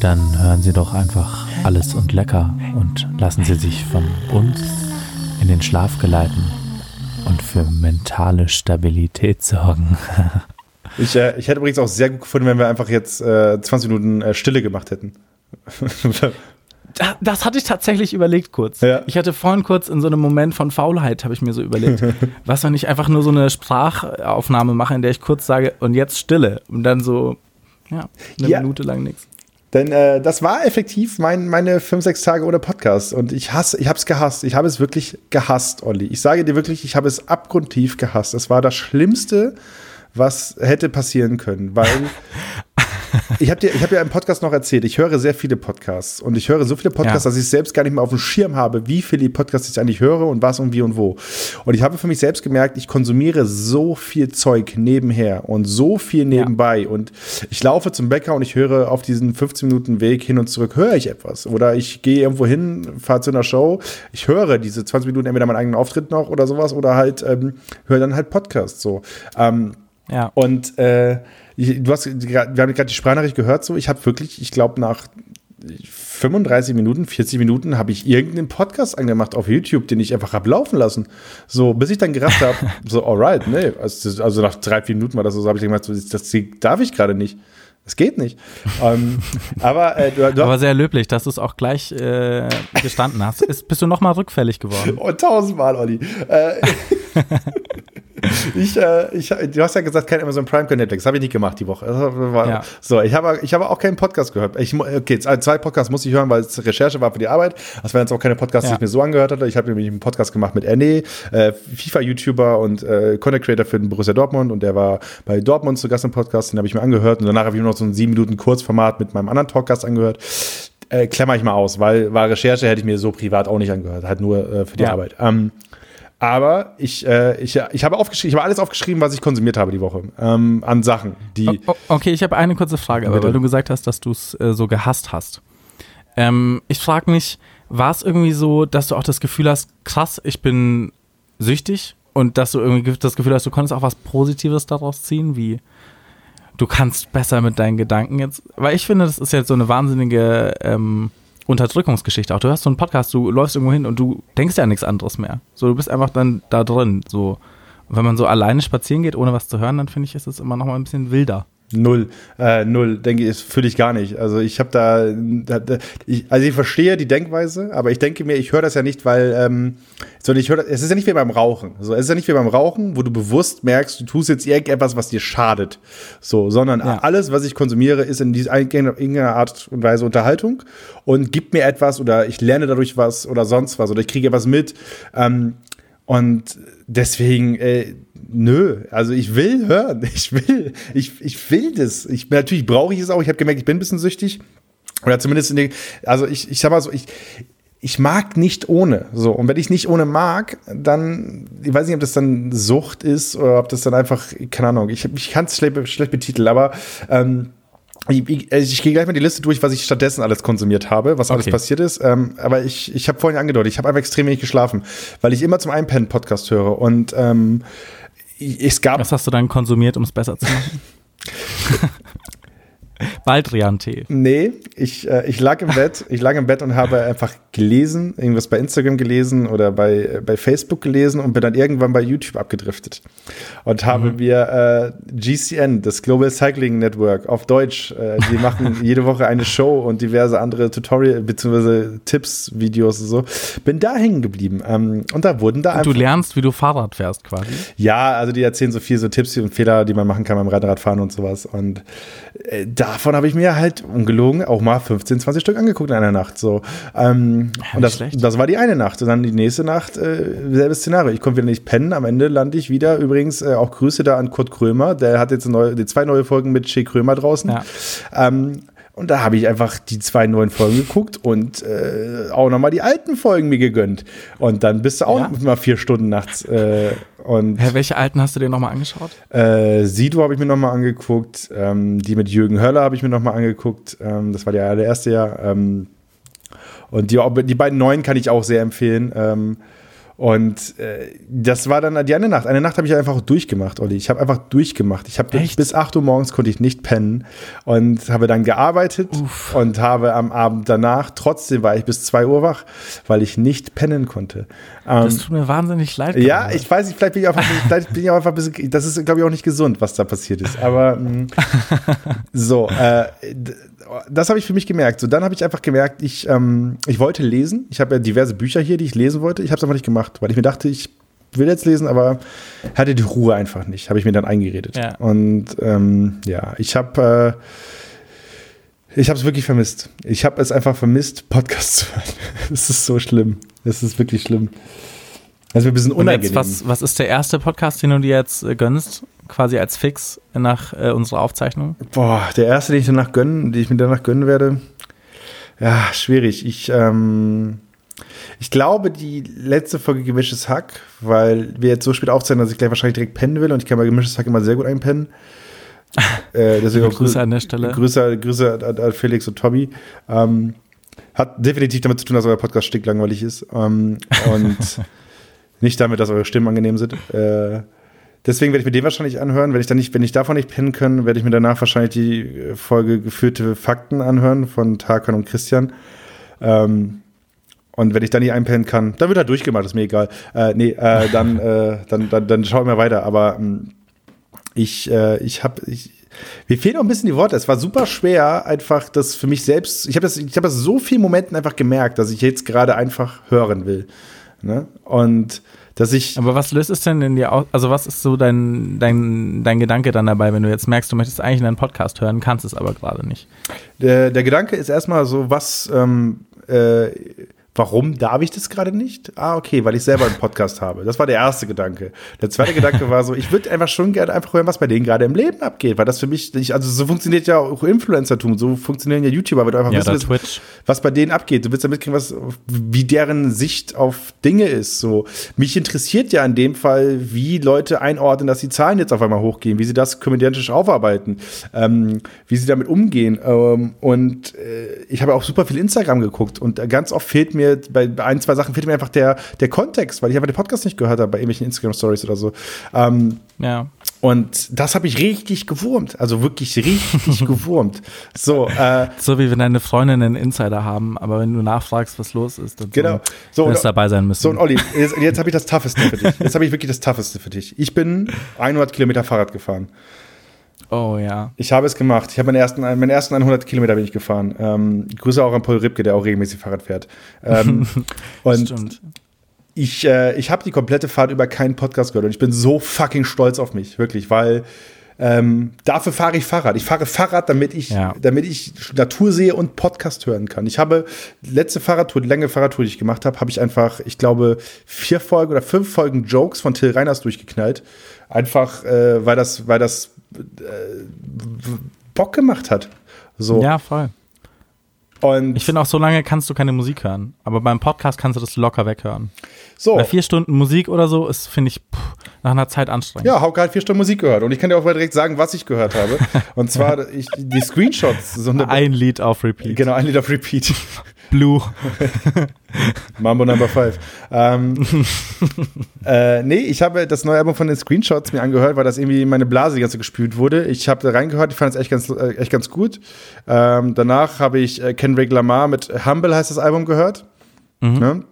Dann hören sie doch einfach alles und lecker und lassen sie sich von uns in den Schlaf geleiten und für mentale Stabilität sorgen. (laughs) Ich, äh, ich hätte übrigens auch sehr gut gefunden, wenn wir einfach jetzt äh, 20 Minuten äh, Stille gemacht hätten. (laughs) Da- Das hatte ich tatsächlich überlegt kurz. Ja. Ich hatte vorhin kurz in so einem Moment von Faulheit, habe ich mir so überlegt, (laughs) was, wenn ich einfach nur so eine Sprachaufnahme mache, in der ich kurz sage, und jetzt Stille. Und dann so, ja, eine Ja. Minute lang nichts. Denn äh, das war effektiv mein, meine fünf, sechs Tage ohne Podcast. Und ich hasse, ich habe es gehasst. Ich habe es wirklich gehasst, Olli. Ich sage dir wirklich, ich habe es abgrundtief gehasst. Es war das Schlimmste, was hätte passieren können. Weil (laughs) ich habe dir, ich habe ja im Podcast noch erzählt, ich höre sehr viele Podcasts. Und ich höre so viele Podcasts, Ja. dass ich selbst gar nicht mehr auf dem Schirm habe, wie viele Podcasts ich eigentlich höre und was und wie und wo. Und ich habe für mich selbst gemerkt, ich konsumiere so viel Zeug nebenher und so viel nebenbei. Und ich laufe zum Bäcker und ich höre auf diesen 15 Minuten Weg hin und zurück, höre ich etwas. Oder ich gehe irgendwo hin, fahre zu einer Show, ich höre diese 20 Minuten entweder meinen eigenen Auftritt noch oder sowas oder halt ähm, höre dann halt Podcasts so. Ähm, Ja. und äh, ich- du hast, wir haben gerade die Sprachnachricht gehört, so ich habe wirklich, ich glaube nach 35 Minuten, 40 Minuten habe ich irgendeinen Podcast angemacht auf YouTube, den ich einfach habe laufen lassen. So, bis ich dann gerafft habe, (laughs) so, alright, nee, also, also nach drei, vier Minuten war das so, so habe ich gedacht, so, das, darf ich gerade nicht. Das geht nicht. ähm, (laughs) aber äh, du, du Aber sehr löblich, dass du es auch gleich äh, gestanden hast. Ist, bist du nochmal rückfällig geworden? (laughs) Oh, tausendmal, Olli. Äh, ich, äh, ich, du hast ja gesagt, kein Amazon Prime, kein Netflix. Habe ich nicht gemacht die Woche. War, Ja. So, ich habe, ich habe auch keinen Podcast gehört. Ich, okay, zwei zwei Podcasts muss ich hören, weil es Recherche war für die Arbeit. Das waren jetzt auch keine Podcasts, die Ja. ich mir so angehört hatte. Ich habe nämlich einen Podcast gemacht mit Erne, äh, FIFA-YouTuber und äh, Content Creator für den Borussia Dortmund und der war bei Dortmund zu Gast im Podcast, den habe ich mir angehört und danach habe ich mir noch so ein sieben Minuten Kurzformat mit meinem anderen Talkgast angehört. Äh, klammer ich mal aus, weil war Recherche hätte ich mir so privat auch nicht angehört, halt nur äh, für die Ja. Arbeit. Ähm, aber ich, äh, ich, ich habe aufgeschrieben, ich habe alles aufgeschrieben, was ich konsumiert habe die Woche ähm, an Sachen, die O- Okay, ich habe eine kurze Frage, aber weil du gesagt hast, dass du es äh, so gehasst hast. Ähm, ich frage mich, war es irgendwie so, dass du auch das Gefühl hast, krass, ich bin süchtig und dass du irgendwie ge- das Gefühl hast, du konntest auch was Positives daraus ziehen, wie du kannst besser mit deinen Gedanken jetzt, weil ich finde, das ist jetzt so eine wahnsinnige ähm, Unterdrückungsgeschichte auch. Du hörst so einen Podcast, du läufst irgendwo hin und du denkst ja nichts anderes mehr. So, du bist einfach dann da drin, so. Und wenn man so alleine spazieren geht, ohne was zu hören, dann finde ich, ist es immer noch mal ein bisschen wilder. Null, äh, null, denke ich, fühle ich gar nicht. Also ich habe da, da, ich, also ich verstehe die Denkweise, aber ich denke mir, ich höre das ja nicht, weil, ähm, sondern ich höre, es ist ja nicht wie beim Rauchen. So, es ist ja nicht wie beim Rauchen, wo du bewusst merkst, du tust jetzt irgendetwas, was dir schadet. So, sondern Ja. alles, was ich konsumiere, ist in dieser irgendeiner Art und Weise Unterhaltung und gibt mir etwas oder ich lerne dadurch was oder sonst was oder ich kriege etwas mit. Ähm, und deswegen, äh, nö, also ich will hören, (laughs) ich will, ich, ich will das. Ich, natürlich brauche ich es auch. Ich habe gemerkt, ich bin ein bisschen süchtig. Oder zumindest in den, also ich, ich sag mal so, ich, ich mag nicht ohne. So, und wenn ich nicht ohne mag, dann, ich weiß nicht, ob das dann Sucht ist oder ob das dann einfach, keine Ahnung, ich, ich kann es schlecht, schlecht betiteln, aber ähm, ich, ich, also ich gehe gleich mal die Liste durch, was ich stattdessen alles konsumiert habe, was alles Okay. passiert ist. Ähm, aber ich, ich habe vorhin angedeutet, ich habe einfach extrem wenig geschlafen, weil ich immer zum Einpennen Podcast höre. Und ähm, es gab Was hast du dann konsumiert, um es besser zu machen? (laughs) Baldrian-Tee. Nee, ich, äh, ich lag im Bett, ich lag im Bett und habe einfach gelesen, irgendwas bei Instagram gelesen oder bei, äh, bei Facebook gelesen und bin dann irgendwann bei YouTube abgedriftet. Und habe mir äh, GCN, das Global Cycling Network, auf Deutsch, äh, die (laughs) machen jede Woche eine Show und diverse andere Tutorial- bzw. Tipps-Videos und so, bin da hängen geblieben. Ähm, und da wurden da Du lernst, wie du Fahrrad fährst quasi. ja, also die erzählen so viel so Tipps und Fehler, die man machen kann beim Radfahren und sowas. Und äh, davon habe ich mir halt ungelogen auch mal 15, 20 Stück angeguckt in einer Nacht. So. Ähm, Ja, und das, das war die eine Nacht. Und dann die nächste Nacht, äh, selbes Szenario. Ich konnte wieder nicht pennen. Am Ende lande ich wieder. Übrigens äh, auch Grüße da an Kurt Krömer. Der hat jetzt neue, die zwei neue Folgen mit Che Krömer draußen. Ja. Ähm, und da habe ich einfach die zwei neuen Folgen geguckt und äh, auch nochmal die alten Folgen mir gegönnt. Und dann bist du auch Ja? mal vier Stunden nachts. Äh, und Hä, welche alten hast du dir nochmal angeschaut? äh, Sido habe ich mir nochmal angeguckt. Ähm, die mit Jürgen Höller habe ich mir nochmal angeguckt. Ähm, das war der allererste Jahr. Ähm, und die, die beiden neuen kann ich auch sehr empfehlen. Ähm, und äh, das war dann die eine Nacht. Eine Nacht habe ich einfach durchgemacht, Olli. Ich habe einfach durchgemacht. Ich habe bis 8 Uhr morgens konnte ich nicht pennen und habe dann gearbeitet und habe am Abend danach, trotzdem war ich bis 2 Uhr wach, weil ich nicht pennen konnte. Ähm, Das tut mir wahnsinnig leid. ja, gerade. ich weiß nicht, vielleicht bin ich einfach, vielleicht bin ich auch einfach ein bisschen, das ist, glaube ich, auch nicht gesund, was da passiert ist. Aber mh, (laughs) so, äh, das habe ich für mich gemerkt. So, dann habe ich einfach gemerkt, ich, ähm, ich wollte lesen. Ich habe ja diverse Bücher hier, die ich lesen wollte. Ich habe es einfach nicht gemacht, weil ich mir dachte, ich will jetzt lesen, aber hatte die Ruhe einfach nicht. Habe ich mir dann eingeredet. Ja. Und ähm, ja, ich habe äh, ich habe es wirklich vermisst. Ich habe es einfach vermisst, Podcasts zu hören. (laughs) Es ist so schlimm. Es ist wirklich schlimm. Mir ein bisschen unangenehm. was, was ist der erste Podcast, den du dir jetzt äh, gönnst? Quasi als Fix nach äh, unserer Aufzeichnung? Boah, der erste, den ich danach gönnen, den ich mir danach gönnen werde. Ja, schwierig. Ich, ähm, ich glaube, die letzte Folge Gemischtes Hack, weil wir jetzt so spät aufzeichnen, dass ich gleich wahrscheinlich direkt pennen will und ich kann bei Gemischtes Hack immer sehr gut einpennen. Äh, deswegen Grüße an der Stelle. Grüße, Grüße an, an Felix und Tobi. Ähm, hat definitiv damit zu tun, dass euer Podcast stinklangweilig ist. Ähm, und (laughs) nicht damit, dass eure Stimmen angenehm sind. Äh, deswegen werde ich mir den wahrscheinlich anhören. Wenn ich dann nicht, wenn ich davon nicht pennen können, werde ich mir danach wahrscheinlich die äh, Folge geführte Fakten anhören von Tarkan und Christian. Ähm, und wenn ich dann nicht einpennen kann, dann wird er durchgemacht, ist mir egal. Äh, nee, äh, dann, äh, dann, dann, dann schauen wir weiter. Aber ähm, ich, äh, ich habe, ich, mir fehlen auch ein bisschen die Worte. Es war super schwer, einfach das für mich selbst. Ich habe das, ich habe das so vielen Momenten einfach gemerkt, dass ich jetzt gerade einfach hören will. Ne? Und dass ich. Aber was löst es denn in dir aus? Also, was ist so dein, dein, dein Gedanke dann dabei, wenn du jetzt merkst, du möchtest eigentlich einen Podcast hören, kannst es aber gerade nicht? Der, der Gedanke ist erstmal so, was, ähm, äh, warum darf ich das gerade nicht? Ah, okay, weil ich selber einen Podcast habe. Das war der erste Gedanke. Der zweite Gedanke war so, ich würde einfach schon gerne einfach hören, was bei denen gerade im Leben abgeht, weil das für mich, ich, also so funktioniert ja auch Influencertum, so funktionieren ja YouTuber, weil du einfach Ja, wissen willst, was bei denen abgeht. Du willst ja mitkriegen, was, wie deren Sicht auf Dinge ist. So, mich interessiert ja in dem Fall, wie Leute einordnen, dass die Zahlen jetzt auf einmal hochgehen, wie sie das komödiantisch aufarbeiten, ähm, wie sie damit umgehen. Ähm, und äh, ich habe auch super viel Instagram geguckt und ganz oft fehlt mir bei bei ein, zwei Sachen fehlt mir einfach der, der Kontext, weil ich einfach den Podcast nicht gehört habe bei irgendwelchen Instagram-Stories oder so. Ähm, Ja. und das habe ich richtig gewurmt. Also wirklich richtig (laughs) gewurmt. So, äh, So wie wenn deine Freundinnen einen Insider haben, aber wenn du nachfragst, was los ist, dann Genau. so, wirst dabei sein müssen. So, und Olli, jetzt, jetzt habe ich das Tougheste für dich. Jetzt habe ich wirklich das Tougheste für dich. Ich bin 100 Kilometer Fahrrad gefahren. Oh ja. Ich habe es gemacht. Ich habe meine ersten, meine ersten 100 Kilometer bin ich gefahren. Ähm, Grüße auch an Paul Ripke, der auch regelmäßig Fahrrad fährt. Ähm, (laughs) und Stimmt. ich, äh, ich habe die komplette Fahrt über keinen Podcast gehört und ich bin so fucking stolz auf mich, wirklich, weil ähm, dafür fahre ich Fahrrad. Ich fahre Fahrrad, damit ich, Ja. damit ich Natur sehe und Podcast hören kann. Ich habe letzte Fahrradtour, die lange Fahrradtour, die ich gemacht habe, habe ich einfach, ich glaube, vier Folgen oder fünf Folgen Jokes von Till Reiners durchgeknallt. Einfach, äh, weil das, weil das Bock gemacht hat. So. Ja, voll. Und Ich finde auch, so lange kannst du keine Musik hören. Aber beim Podcast kannst du das locker weghören. so. Bei vier Stunden Musik oder so ist, finde ich, pff, nach einer Zeit anstrengend. Ja, Hauke hat vier Stunden Musik gehört. Und ich kann dir auch mal direkt sagen, was ich gehört habe. (laughs) Und zwar ich, die Screenshots. So Ein Lied auf Repeat. genau, ein Lied auf Repeat. Blue. (laughs) Mambo Number 5. Ähm, (laughs) äh, nee, ich habe das neue Album von den Screenshots mir angehört, weil das irgendwie in meine Blase die ganze gespült wurde. Ich habe da reingehört, ich fand es echt ganz, äh, echt ganz gut. Ähm, danach habe ich äh, Kendrick Lamar mit Humble heißt das Album gehört. Ne?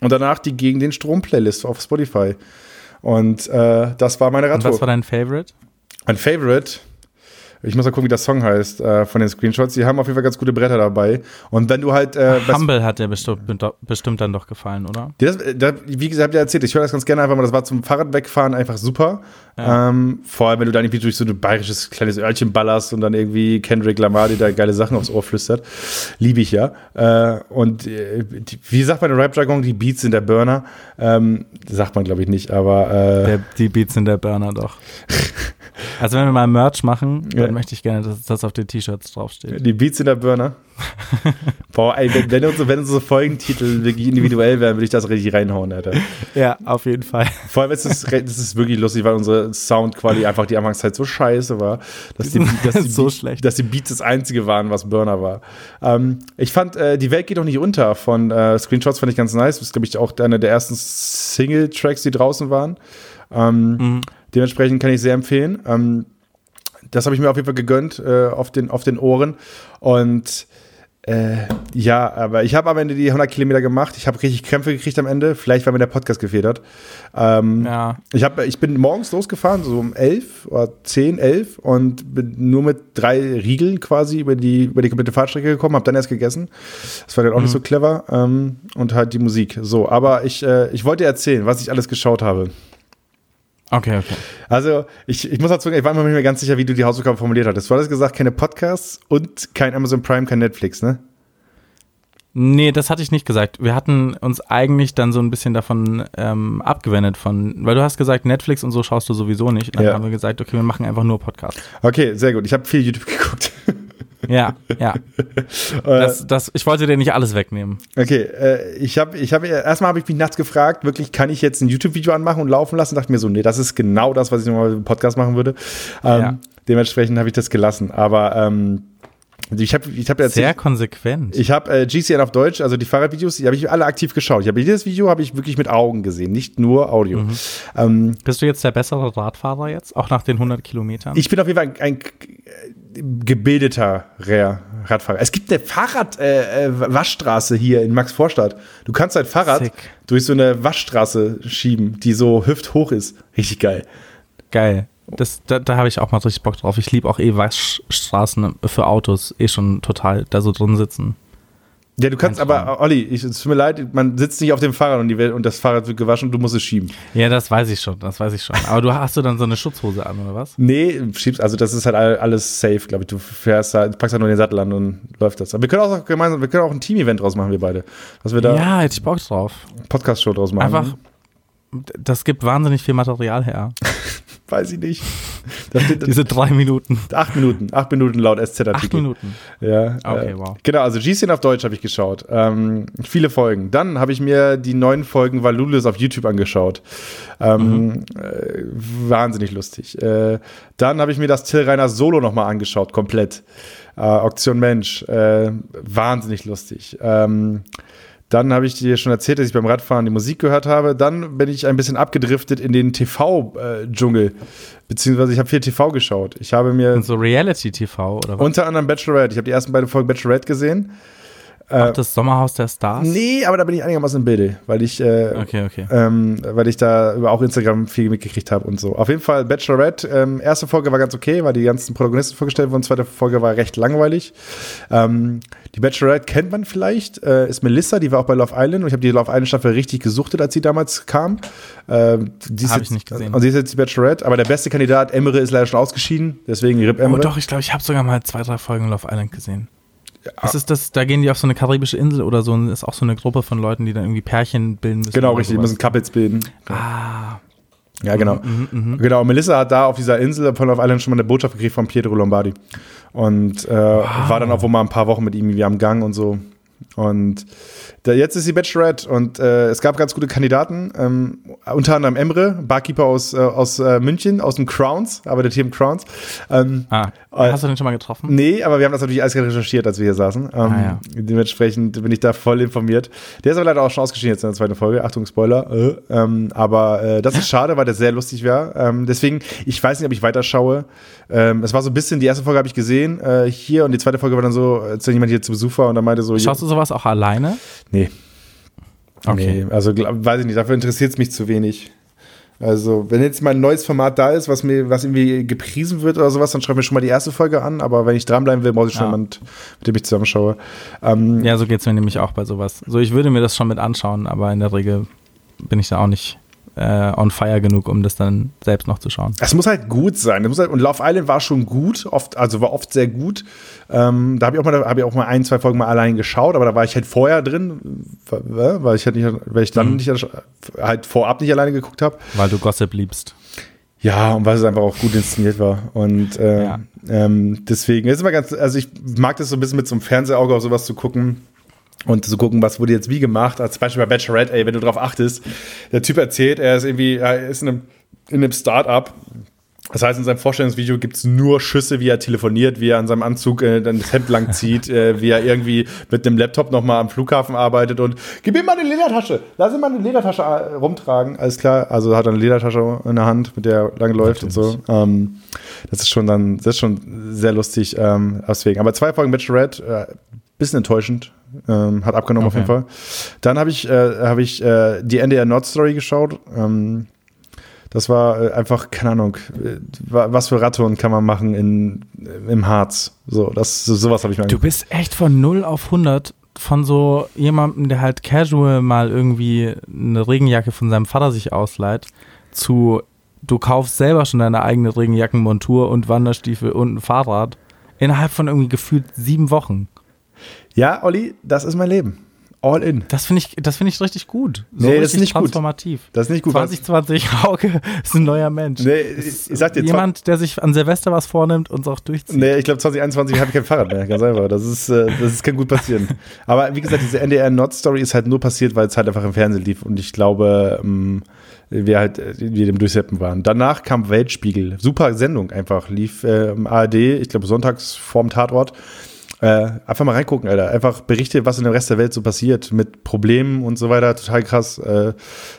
Und danach die Gegen den Strom-Playlist auf Spotify. Und äh, das war meine Und Radtour. was war dein Favorite? Mein Favorite. Ich muss mal gucken, wie der Song heißt äh, von den Screenshots. Die haben auf jeden Fall ganz gute Bretter dabei. Und wenn du halt. Äh, Humble hat dir bestimmt, bestimmt dann doch gefallen, oder? das, das, wie gesagt, hab ich ja erzählt, ich höre das ganz gerne einfach mal. Das war zum Fahrradwegfahren einfach super. Ähm, vor allem, wenn du dann irgendwie durch so ein bayerisches kleines Örtchen ballerst und dann irgendwie Kendrick Lamar dir da geile Sachen aufs Ohr flüstert. Liebe ich ja. Äh, und äh, die, wie sagt man in Rap-Jargon, die Beats sind der Burner. Ähm, sagt man, glaube ich, nicht, aber. Äh, Der, die Beats sind der Burner doch. (laughs) Also wenn wir mal Merch machen, dann Ja. möchte ich gerne, dass das auf den T-Shirts draufsteht. Die Beats in der Burner. (laughs) Boah, ey, wenn, wenn, unsere, wenn unsere Folgentitel wirklich individuell wären, würde ich das richtig reinhauen, Alter. Ja, auf jeden Fall. Vor allem, es ist, re- das ist wirklich lustig, weil unsere Soundqualität einfach die Anfangszeit so scheiße war, dass die, dass (laughs) die, So schlecht. dass die Beats das einzige waren, was Burner war. Ähm, ich fand, äh, Die Welt geht doch nicht unter von äh, Screenshots, fand ich ganz nice. Das ist, glaube ich, auch einer der ersten Single-Tracks, die draußen waren. Ähm, Mhm. Dementsprechend kann ich sehr empfehlen. Ähm, das habe ich mir auf jeden Fall gegönnt, äh, auf, den, auf den Ohren. Und äh, ja, aber ich habe am Ende die 100 Kilometer gemacht. Ich habe richtig Krämpfe gekriegt am Ende. Vielleicht, weil mir der Podcast gefehlt hat. Ähm, Ja. ich, hab, ich bin morgens losgefahren, so um 11 oder 10, 11 und bin nur mit drei Riegeln quasi über die, über die komplette Fahrtstrecke gekommen, habe dann erst gegessen. Das war dann auch nicht so clever. Ähm, und halt die Musik. So, aber ich, äh, ich wollte erzählen, was ich alles geschaut habe. Okay, okay. Also, ich, ich muss dazu sagen, ich war mir nicht mehr ganz sicher, wie du die Hausaufgaben formuliert hattest. Du hattest gesagt, keine Podcasts und kein Amazon Prime, kein Netflix, ne? Nee, das hatte ich nicht gesagt. Wir hatten uns eigentlich dann so ein bisschen davon ähm, abgewendet von, weil du hast gesagt, Netflix und so schaust du sowieso nicht. Und dann Ja. haben wir gesagt, okay, wir machen einfach nur Podcasts. Okay, sehr gut. Ich habe viel YouTube (laughs) geguckt. Ja, ja. Das, das, ich wollte dir nicht alles wegnehmen. Okay, äh, ich habe, ich habe, erstmal habe ich mich nachts gefragt, wirklich, kann ich jetzt ein YouTube-Video anmachen und laufen lassen? Dachte mir so, nee, das ist genau das, was ich nochmal im Podcast machen würde. Ähm, Ja. Dementsprechend habe ich das gelassen. Aber ähm, ich habe, ich habe Sehr erzählt, konsequent. ich habe äh, GCN auf Deutsch, also die Fahrradvideos, die habe ich alle aktiv geschaut. Ich habe jedes Video habe ich wirklich mit Augen gesehen, nicht nur Audio. Mhm. Ähm, Bist du jetzt der bessere Radfahrer jetzt, auch nach den 100 Kilometern? ich bin auf jeden Fall ein, ein äh, gebildeter Radfahrer. Es gibt eine Fahrrad-Waschstraße äh, Waschstraße hier in Max-Vorstadt. Du kannst dein Fahrrad Sick. durch so eine Waschstraße schieben, die so hüfthoch ist. Richtig geil. Geil. Das, da da habe ich auch mal richtig Bock drauf. Ich liebe auch eh Waschstraßen für Autos, eh schon total da so drin sitzen. Ja, du kannst aber, Olli, ich, es tut mir leid, man sitzt nicht auf dem Fahrrad und, die und das Fahrrad wird gewaschen und du musst es schieben. Ja, das weiß ich schon, das weiß ich schon. Aber du hast du dann so eine Schutzhose an, oder was? Nee, schiebst, also das ist halt all- alles safe, glaube ich. Du fährst da, packst halt nur den Sattel an und läuft das. Aber wir können auch gemeinsam, wir können auch ein Team-Event draus machen, wir beide. Dass wir da Ja, hätte ich Bock drauf. Podcast-Show draus machen. Einfach, das gibt wahnsinnig viel Material her. (laughs) Weiß ich nicht. (laughs) Diese drei Minuten. acht Minuten, acht Minuten laut SZ-Artikel. Acht Minuten. Ja. Okay, äh, wow. Genau, also G-Scene auf Deutsch habe ich geschaut. Ähm, viele Folgen. Dann habe ich mir die neuen Folgen Valulis auf YouTube angeschaut. Ähm, äh, wahnsinnig lustig. Äh, dann habe ich mir das Till Reiner Solo nochmal angeschaut, komplett. Äh, Auktion Mensch. Äh, wahnsinnig lustig. Ähm, dann habe ich dir schon erzählt, dass ich beim Radfahren die Musik gehört habe. Dann bin ich ein bisschen abgedriftet in den TV-Dschungel. Beziehungsweise ich habe viel TV geschaut. Ich habe mir Und so Reality-TV oder was? unter anderem Bachelorette. Ich habe die ersten beiden Folgen Bachelorette gesehen. Auch das Sommerhaus der Stars? Nee, aber da bin ich einigermaßen im Bilde, weil ich, äh, Okay, okay. ähm, weil ich da über auch Instagram viel mitgekriegt habe und so. Auf jeden Fall Bachelorette. Ähm, erste Folge war ganz okay, weil die ganzen Protagonisten vorgestellt wurden. Zweite Folge war recht langweilig. Ähm, die Bachelorette kennt man vielleicht, äh, ist Melissa, die war auch bei Love Island und ich habe die Love Island Staffel richtig gesuchtet, als sie damals kam. Ähm, Hab ich jetzt- nicht gesehen. Und sie ist jetzt die Bachelorette, aber der beste Kandidat, Emre, ist leider schon ausgeschieden, deswegen RIP Oh Emre. doch, ich glaube, ich habe sogar mal zwei, drei Folgen Love Island gesehen. Was ist das? Da gehen die auf so eine karibische Insel oder so ist auch so eine Gruppe von Leuten, die dann irgendwie Pärchen bilden müssen. Genau, richtig, die müssen Couples bilden. Ah, Ja, genau. Genau, Melissa hat da auf dieser Insel von Love Island schon mal eine Botschaft gekriegt von Pietro Lombardi. Und äh, war dann auch wohl mal ein paar Wochen mit ihm irgendwie am Gang und so. Und da, jetzt ist sie Bachelorette und äh, es gab ganz gute Kandidaten, ähm, unter anderem Emre, Barkeeper aus, äh, aus äh, München, aus dem Crowns, arbeitet hier im Crowns. Ähm, ah. Äh, hast du den schon mal getroffen? Nee, aber wir haben das natürlich alles recherchiert, als wir hier saßen. Ähm, Ah, ja. Dementsprechend bin ich da voll informiert. Der ist aber leider auch schon ausgeschieden jetzt in der zweiten Folge. Achtung, Spoiler. Äh, ähm, aber äh, das ist schade, weil der sehr lustig war. Ähm, deswegen, ich weiß nicht, ob ich weiterschaue. Ähm, es war so ein bisschen, die erste Folge habe ich gesehen hier und die zweite Folge war dann so, als jemand hier zu Besuch war und dann meinte so, Schaust du sowas auch alleine? nee, Okay. nee, also weiß ich nicht, dafür interessiert es mich zu wenig. Also, wenn jetzt mal ein neues Format da ist, was mir, was irgendwie gepriesen wird oder sowas, dann schreib mir schon mal die erste Folge an. Aber wenn ich dranbleiben will, brauche ich schon Ja. jemand, mit dem ich zusammenschaue. Ähm, Ja, so geht's mir nämlich auch bei sowas. So, ich würde mir das schon mit anschauen, aber in der Regel bin ich da auch nicht äh, on fire genug, um das dann selbst noch zu schauen. Es muss halt gut sein. Muss halt, und Love Island war schon gut, oft, also war oft sehr gut. Ähm, da habe ich auch mal, habe ich auch mal ein, zwei Folgen mal allein geschaut, aber da war ich halt vorher drin, weil weil ich halt nicht, weil ich dann Mhm. nicht halt vorab nicht alleine geguckt habe. Weil du Gossip liebst. Ja, und weil es einfach auch gut inszeniert war. Und äh, Ja. ähm, deswegen ist immer ganz, also ich mag das so ein bisschen mit so einem Fernsehauge auf sowas zu gucken. Und zu gucken, was wurde jetzt wie gemacht. Als Beispiel bei Bachelorette, ey, wenn du drauf achtest, der Typ erzählt, er ist irgendwie, er ist in einem, in einem Start-up. Das heißt, in seinem Vorstellungsvideo gibt es nur Schüsse, wie er telefoniert, wie er an seinem Anzug äh, dann das Hemd lang zieht, äh, wie er irgendwie mit einem Laptop nochmal am Flughafen arbeitet und gib ihm mal eine Ledertasche, lass ihn mal eine Ledertasche äh, rumtragen, alles klar. Also hat er eine Ledertasche in der Hand, mit der er lang läuft und so. Ähm, das ist schon dann, das ist schon sehr lustig, ähm, deswegen. Aber zwei Folgen Bachelorette, äh, bisschen enttäuschend, ähm, hat abgenommen auf Okay. jeden Fall. Dann habe ich, äh, habe ich äh, die NDR Nord Story geschaut. Ähm, das war äh, einfach, keine Ahnung, äh, wa- was für Radtouren kann man machen in, im Harz. So, das, so, sowas habe ich mir Du bist echt von 0 auf 100 von so jemandem, der halt casual mal irgendwie eine Regenjacke von seinem Vater sich ausleiht, zu du kaufst selber schon deine eigene Regenjackenmontur und Wanderstiefel und ein Fahrrad innerhalb von irgendwie gefühlt sieben Wochen. Ja, Olli, das ist mein Leben. All in. Das finde ich, das finde ich richtig gut. So Nee, das ist nicht gut. transformativ. Das ist nicht gut. 2020, Hauke (laughs) ist ein neuer Mensch. Nee, ich, ich sag dir, Jemand, der sich an Silvester was vornimmt und es auch durchzieht. Nee, ich glaube 2021 habe ich kein Fahrrad mehr, ganz einfach. Das ist, äh, das ist, kann gut passieren. Aber wie gesagt, diese NDR Nord Story ist halt nur passiert, weil es halt einfach im Fernsehen lief und ich glaube, ähm, wir halt äh, wir dem Durchseppen waren. Danach kam Weltspiegel, super Sendung einfach, lief äh, im ARD, ich glaube sonntags vorm Tatort. Äh, einfach mal reingucken, Alter. Einfach Berichte, was in dem Rest der Welt so passiert, mit Problemen und so weiter. Total krass. Äh,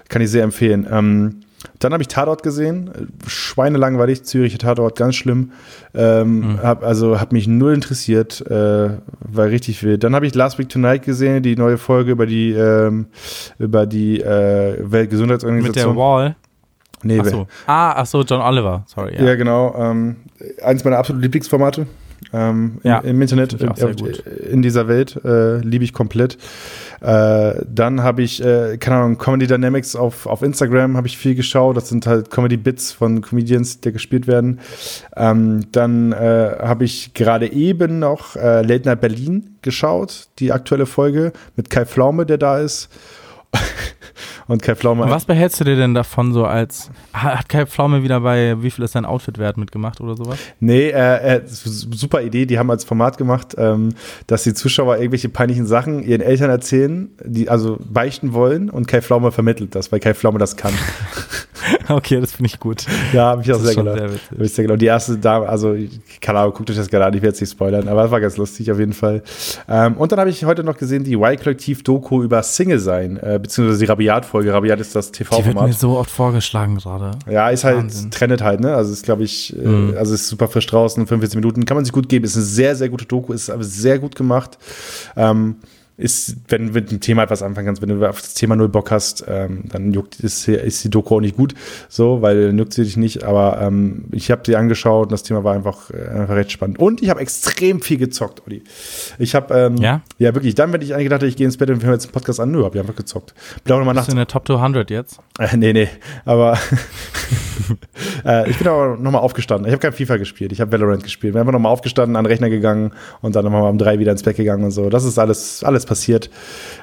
kann ich sehr empfehlen. Ähm, dann habe ich Tatort gesehen. Schweinelangweilig, Zürich Tatort, ganz schlimm. Ähm, hab, also hat mich null interessiert, äh, war richtig wild. Dann habe ich Last Week Tonight gesehen, die neue Folge über die ähm, über die äh, Mit der Weltgesundheitsorganisation. Wall. nee, Ach so. Ah, ach so, John Oliver. Sorry. ja. genau. Ähm, eins meiner absoluten Lieblingsformate. Ähm, Ja, im, im Internet, auch sehr in, dieser Welt. Äh, Liebe ich komplett. Äh, dann habe ich, äh, keine Ahnung, Comedy Dynamics auf, auf Instagram habe ich viel geschaut. Das sind halt Comedy-Bits von Comedians, die gespielt werden. Ähm, dann äh, habe ich gerade eben noch äh, Late Night Berlin geschaut, die aktuelle Folge mit Kai Pflaume, der da ist. Und Kai Pflaume. Was behältst du dir denn davon so als, ha- hat Kai Pflaume wieder bei Wie viel ist dein Outfit wert mitgemacht oder sowas? Nee, äh, äh, super Idee. Die haben als Format gemacht, ähm, dass die Zuschauer irgendwelche peinlichen Sachen ihren Eltern erzählen, die also beichten wollen und Kai Pflaume vermittelt das, weil Kai Pflaume das kann. (laughs) (laughs) Okay, das finde ich gut. ja, habe ich auch sehr gelacht. sehr sehr gelacht. Die erste Dame, also keine Ahnung, guckt euch das gerade an, ich werde es nicht spoilern, aber das war ganz lustig auf jeden Fall. Ähm, und dann habe ich heute noch gesehen die Y-Kollektiv-Doku über Single sein, äh, beziehungsweise die Rabiat-Folge. Rabiat ist das Die wird TV-Format. mir so oft vorgeschlagen gerade. Ja, ist halt, Wahnsinn. trendet halt, ne? Also ist, glaube ich, äh, Mhm. also ist super frisch draußen, 45 Minuten, kann man sich gut geben. Ist eine sehr, sehr gute Doku, ist aber sehr gut gemacht. Ähm, ist, wenn du mit dem Thema etwas anfangen kannst, wenn du auf das Thema null Bock hast, ähm, dann juckt, ist, ist die Doku auch nicht gut, so, weil juckt sie dich nicht. Aber ähm, ich habe sie angeschaut und das Thema war einfach, äh, einfach recht spannend. Und ich habe extrem viel gezockt, Olli. Ich habe, ähm, Ja? ja, wirklich. Dann, wenn ich eigentlich gedacht, ich gehe ins Bett und wir hören jetzt einen Podcast an, nö, habe ich einfach gezockt. Bin auch nochmal Bist nachts du in der Top 200 jetzt? äh, nee, nee, aber (laughs) äh, ich bin aber nochmal aufgestanden. Ich habe kein FIFA gespielt, ich habe Valorant gespielt. Bin einfach nochmal aufgestanden, an den Rechner gegangen und dann nochmal um drei wieder ins Bett gegangen und so. Das ist alles, alles passiert.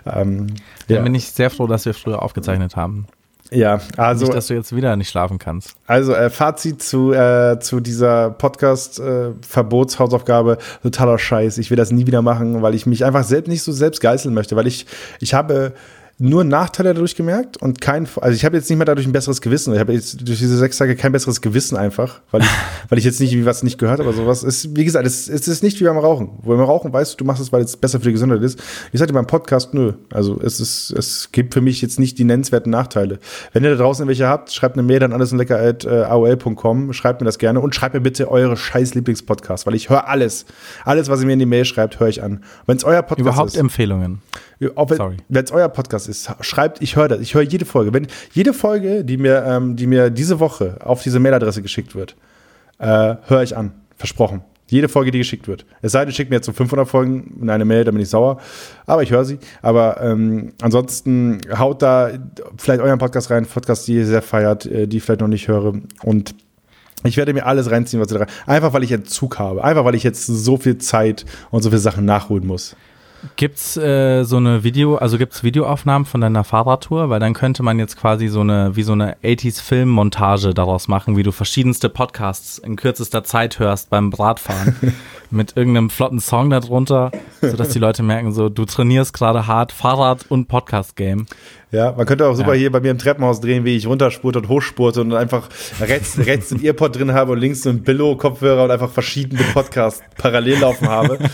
Ähm, Dann ja, bin ich sehr froh, dass wir früher aufgezeichnet haben. ja, also, Nicht, dass du jetzt wieder nicht schlafen kannst. also äh, Fazit zu, äh, zu dieser Podcast-Verbotshausaufgabe, totaler Scheiß. Ich will das nie wieder machen, weil ich mich einfach selbst nicht so selbst geißeln möchte, weil ich, ich habe nur Nachteile dadurch gemerkt und kein, also ich habe jetzt nicht mehr dadurch ein besseres Gewissen. Ich habe jetzt durch diese sechs Tage kein besseres Gewissen einfach, weil ich, (laughs) weil ich jetzt nicht wie was nicht gehört habe sowas. Ist, wie gesagt, es, es ist nicht wie beim Rauchen. Wo beim Rauchen weißt du, du machst es, weil es besser für die Gesundheit ist. Ich sagte beim Podcast, nö. Also es ist, es gibt für mich jetzt nicht die nennenswerten Nachteile. Wenn ihr da draußen welche habt, schreibt eine Mail an alleslecker.aol.com, schreibt mir das gerne und schreibt mir bitte eure scheiß Lieblingspodcasts, weil ich höre alles. Alles, was ihr mir in die Mail schreibt, höre ich an. Wenn es euer Podcast Überhaupt ist. Empfehlungen. Auch Sorry. wenn es euer Podcast ist, schreibt, ich höre das. Ich höre jede Folge. Wenn jede Folge, die mir, ähm, die mir diese Woche auf diese Mailadresse geschickt wird, äh, höre ich an. Versprochen. Jede Folge, die geschickt wird. Es sei denn, schickt mir jetzt so 500 Folgen in eine Mail, dann bin ich sauer. Aber ich höre sie. Aber ähm, ansonsten haut da vielleicht euren Podcast rein, Podcast, die ihr sehr feiert, äh, die ich vielleicht noch nicht höre. Und ich werde mir alles reinziehen, was ihr da rein. Einfach weil ich Entzug habe. Einfach weil ich jetzt so viel Zeit und so viele Sachen nachholen muss. Gibt's äh, so eine Video, also gibt's Videoaufnahmen von deiner Fahrradtour? Weil dann könnte man jetzt quasi so eine, wie so eine 80s Filmmontage daraus machen, wie du verschiedenste Podcasts in kürzester Zeit hörst beim Radfahren. (laughs) mit irgendeinem flotten Song darunter, sodass die Leute merken, so, du trainierst gerade hart Fahrrad- und Podcast-Game. Ja, man könnte auch super Ja. hier bei mir im Treppenhaus drehen, wie ich runterspurte und hochspurte und einfach rechts, rechts einen Earpod drin habe und links so einen Billo-Kopfhörer und einfach verschiedene Podcasts parallel laufen habe. (laughs)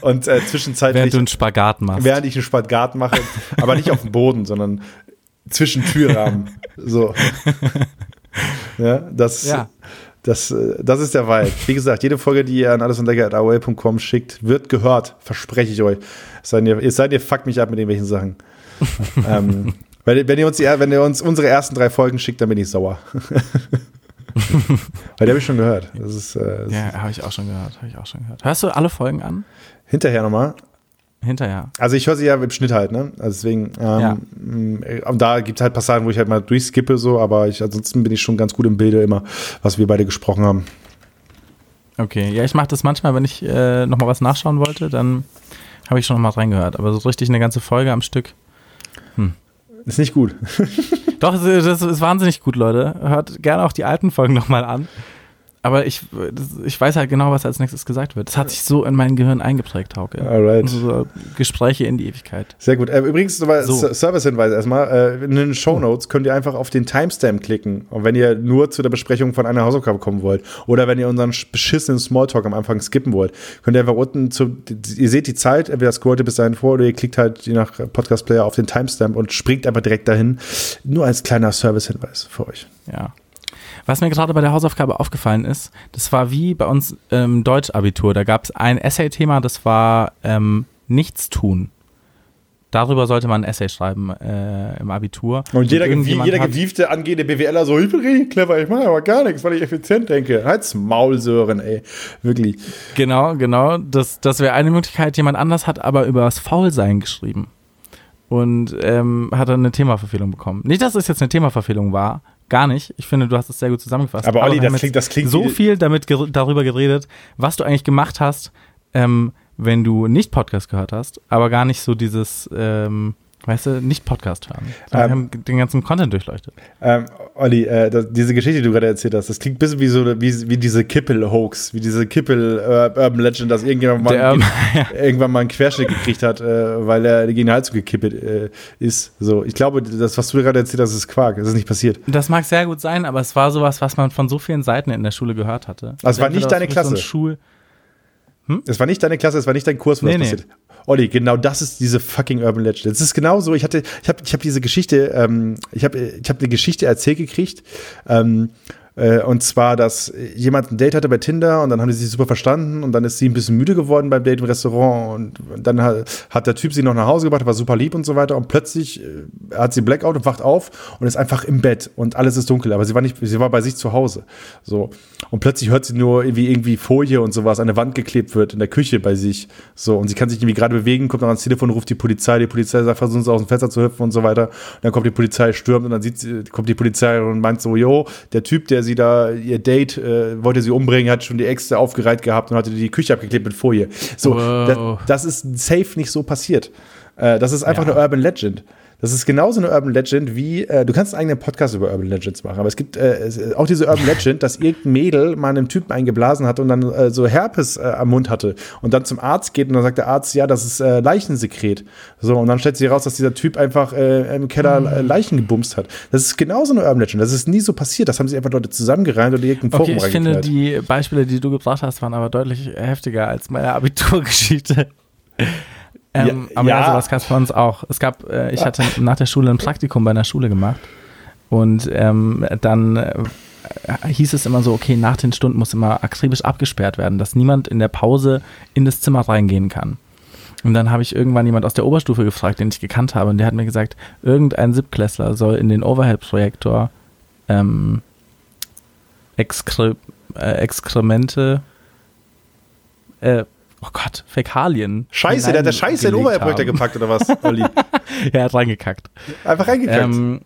Und äh, zwischenzeitlich, Während du einen Spagat machst. während ich einen Spagat mache, (laughs) aber nicht auf dem Boden, sondern zwischen Türrahmen. So. (laughs) Ja, das, Ja. Das, äh, das ist der Vibe. Wie gesagt, jede Folge, die ihr an allesundlecker.aol.com schickt, wird gehört. Verspreche ich euch. Es sei denn, ihr, es sei denn, ihr fuckt mich ab mit irgendwelchen Sachen. (laughs) ähm, wenn, wenn, ihr uns wenn ihr uns unsere ersten drei Folgen schickt, dann bin ich sauer. Weil die habe ich schon gehört. Das ist, äh, das Ja, habe ich auch schon gehört, habe ich auch schon gehört. Hörst du alle Folgen an? hinterher nochmal. Hinterher. Also ich höre sie ja im Schnitt halt, ne? Also deswegen, ähm, Ja. mh, und da gibt es halt Passagen, wo ich halt mal durchskippe, so, aber ich, ansonsten bin ich schon ganz gut im Bilde immer, was wir beide gesprochen haben. Okay, ja, ich mache das manchmal, wenn ich äh, nochmal was nachschauen wollte, dann habe ich schon noch mal reingehört. Aber so richtig eine ganze Folge am Stück. Ist nicht gut. (laughs) Doch, das das ist wahnsinnig gut, Leute. Hört gerne auch die alten Folgen nochmal an. Aber ich, ich weiß halt genau, was als nächstes gesagt wird. Das hat sich so in mein Gehirn eingeprägt, Hauke. Alright. So Gespräche in die Ewigkeit. Sehr gut. Äh, übrigens, nochmal So. Service-Hinweis erstmal. Äh, in den Show Notes könnt ihr einfach auf den Timestamp klicken. Und wenn ihr nur zu der Besprechung von einer Hausaufgabe kommen wollt oder wenn ihr unseren sch- beschissenen Smalltalk am Anfang skippen wollt, könnt ihr einfach unten zu, ihr seht die Zeit, entweder scrollt ihr bis dahin vor oder ihr klickt halt je nach Podcast-Player auf den Timestamp und springt einfach direkt dahin. Nur als kleiner Service-Hinweis für euch. Ja. Was mir gerade bei der Hausaufgabe aufgefallen ist, das war wie bei uns im Deutschabitur. Da gab es ein Essay-Thema, das war ähm, Nichts tun. Darüber sollte man ein Essay schreiben äh, im Abitur. Und jeder, irgendjemand jeder gewiefte angehende BWLer so, ich bin richtig clever, ich mache aber gar nichts, weil ich effizient denke. Halt's Maul, Sören, ey. Wirklich. Genau, genau. Das, das wäre eine Möglichkeit. Jemand anders hat aber über das Faulsein geschrieben. Und ähm, hat dann eine Themaverfehlung bekommen. Nicht, dass es jetzt eine Themaverfehlung war. Gar nicht. Ich finde, du hast es sehr gut zusammengefasst. Aber Olli, das klingt- das klingt so viel damit ger darüber geredet, was du eigentlich gemacht hast, ähm, wenn du nicht Podcast gehört hast, aber gar nicht so dieses, ähm, weißt du, nicht Podcast hören. Ähm, wir haben den ganzen Content durchleuchtet. Ähm, Olli, äh, das, diese Geschichte, die du gerade erzählt hast, das klingt ein bisschen wie so wie, wie diese Kippel-Hoax, wie diese Kippel-Urban Legend, dass irgendjemand mal, Der, ähm, (laughs) irgendwann mal einen Querschnitt gekriegt hat, äh, weil er gegen den Hals gekippelt äh, ist. So, ich glaube, das, was du gerade erzählt hast, ist Quark. Das ist nicht passiert. Das mag sehr gut sein, aber es war sowas, was man von so vielen Seiten in der Schule gehört hatte. Also es war nicht deine aus so Klasse? Schul Es war nicht deine Klasse, es war nicht dein Kurs, wo Nee, das nee. passiert. Olli, genau das ist diese fucking Urban Legend. Es ist genau so, ich hatte, ich habe ich hab diese Geschichte, ähm, ich habe ich hab eine Geschichte erzählt gekriegt, ähm, äh, und zwar, dass jemand ein Date hatte bei Tinder und dann haben die sich super verstanden und dann ist sie ein bisschen müde geworden beim Date im Restaurant und dann hat, der Typ sie noch nach Hause gebracht, war super lieb und so weiter und plötzlich äh, hat sie Blackout und wacht auf und ist einfach im Bett und alles ist dunkel, aber sie war nicht, sie war bei sich zu Hause. So. Und plötzlich hört sie nur, wie irgendwie Folie und sowas an der Wand geklebt wird in der Küche bei sich. So. Und sie kann sich irgendwie gerade bewegen, kommt dann ans Telefon, ruft die Polizei, die Polizei sagt, versuchen sie aus dem Fenster zu hüpfen und so weiter. Und dann kommt die Polizei, stürmt und dann sieht sie, kommt die Polizei und meint so, jo, der Typ, der sie da, ihr Date, äh, wollte sie umbringen, hat schon die Äxte aufgereiht gehabt und hatte die Küche abgeklebt mit Folie. So, Wow. das, das ist safe nicht so passiert. Äh, das ist einfach Ja. eine Urban Legend. Das ist genauso eine Urban Legend wie, äh, du kannst einen eigenen Podcast über Urban Legends machen, aber es gibt äh, es- auch diese Urban Legend, dass irgendein Mädel mal einem Typen eingeblasen hat und dann äh, so Herpes äh, am Mund hatte und dann zum Arzt geht und dann sagt der Arzt, ja, das ist äh, Leichensekret. So, und dann stellt sich heraus, dass dieser Typ einfach äh, im Keller äh, Leichen gebumst hat. Das ist genauso eine Urban Legend. Das ist nie so passiert. Das haben sich einfach Leute zusammengereimt in irgendein Okay, Forum ich finde, die Beispiele, die du gebracht hast, waren aber deutlich heftiger als meine Abiturgeschichte. Ähm, Ja, aber ja, sowas gab es bei uns auch. Es gab, äh, ich hatte nach der Schule ein Praktikum bei einer Schule gemacht und ähm, dann äh, hieß es immer so, okay, nach den Stunden muss immer akribisch abgesperrt werden, dass niemand in der Pause in das Zimmer reingehen kann. Und dann habe ich irgendwann jemand aus der Oberstufe gefragt, den ich gekannt habe, und der hat mir gesagt, irgendein Siebklässler soll in den Overhead-Projektor ähm, Exkre äh, Exkremente, äh, oh Gott, Fäkalien. Scheiße, der hat der Scheiße in haben. gepackt oder was, Olli? (laughs) Er hat reingekackt. Einfach reingekackt. Ähm,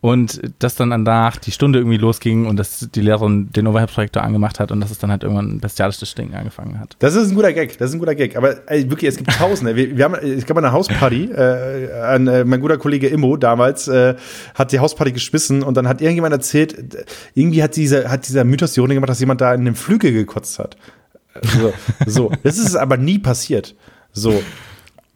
und dass dann danach die Stunde irgendwie losging und dass die Lehrerin den Overhead-Projektor angemacht hat und dass es dann halt irgendwann bestialisches Stinken angefangen hat. Das ist ein guter Gag, das ist ein guter Gag. Aber ey, wirklich, es gibt Tausende. Wir, wir haben, es gab eine Hausparty. Äh, an, äh, mein guter Kollege Immo damals äh, hat die Hausparty geschmissen und dann hat irgendjemand erzählt, äh, irgendwie hat dieser, hat dieser Mythos die Runde gemacht, dass jemand da in einem Flügel gekotzt hat. So, so. Das ist aber nie passiert. So.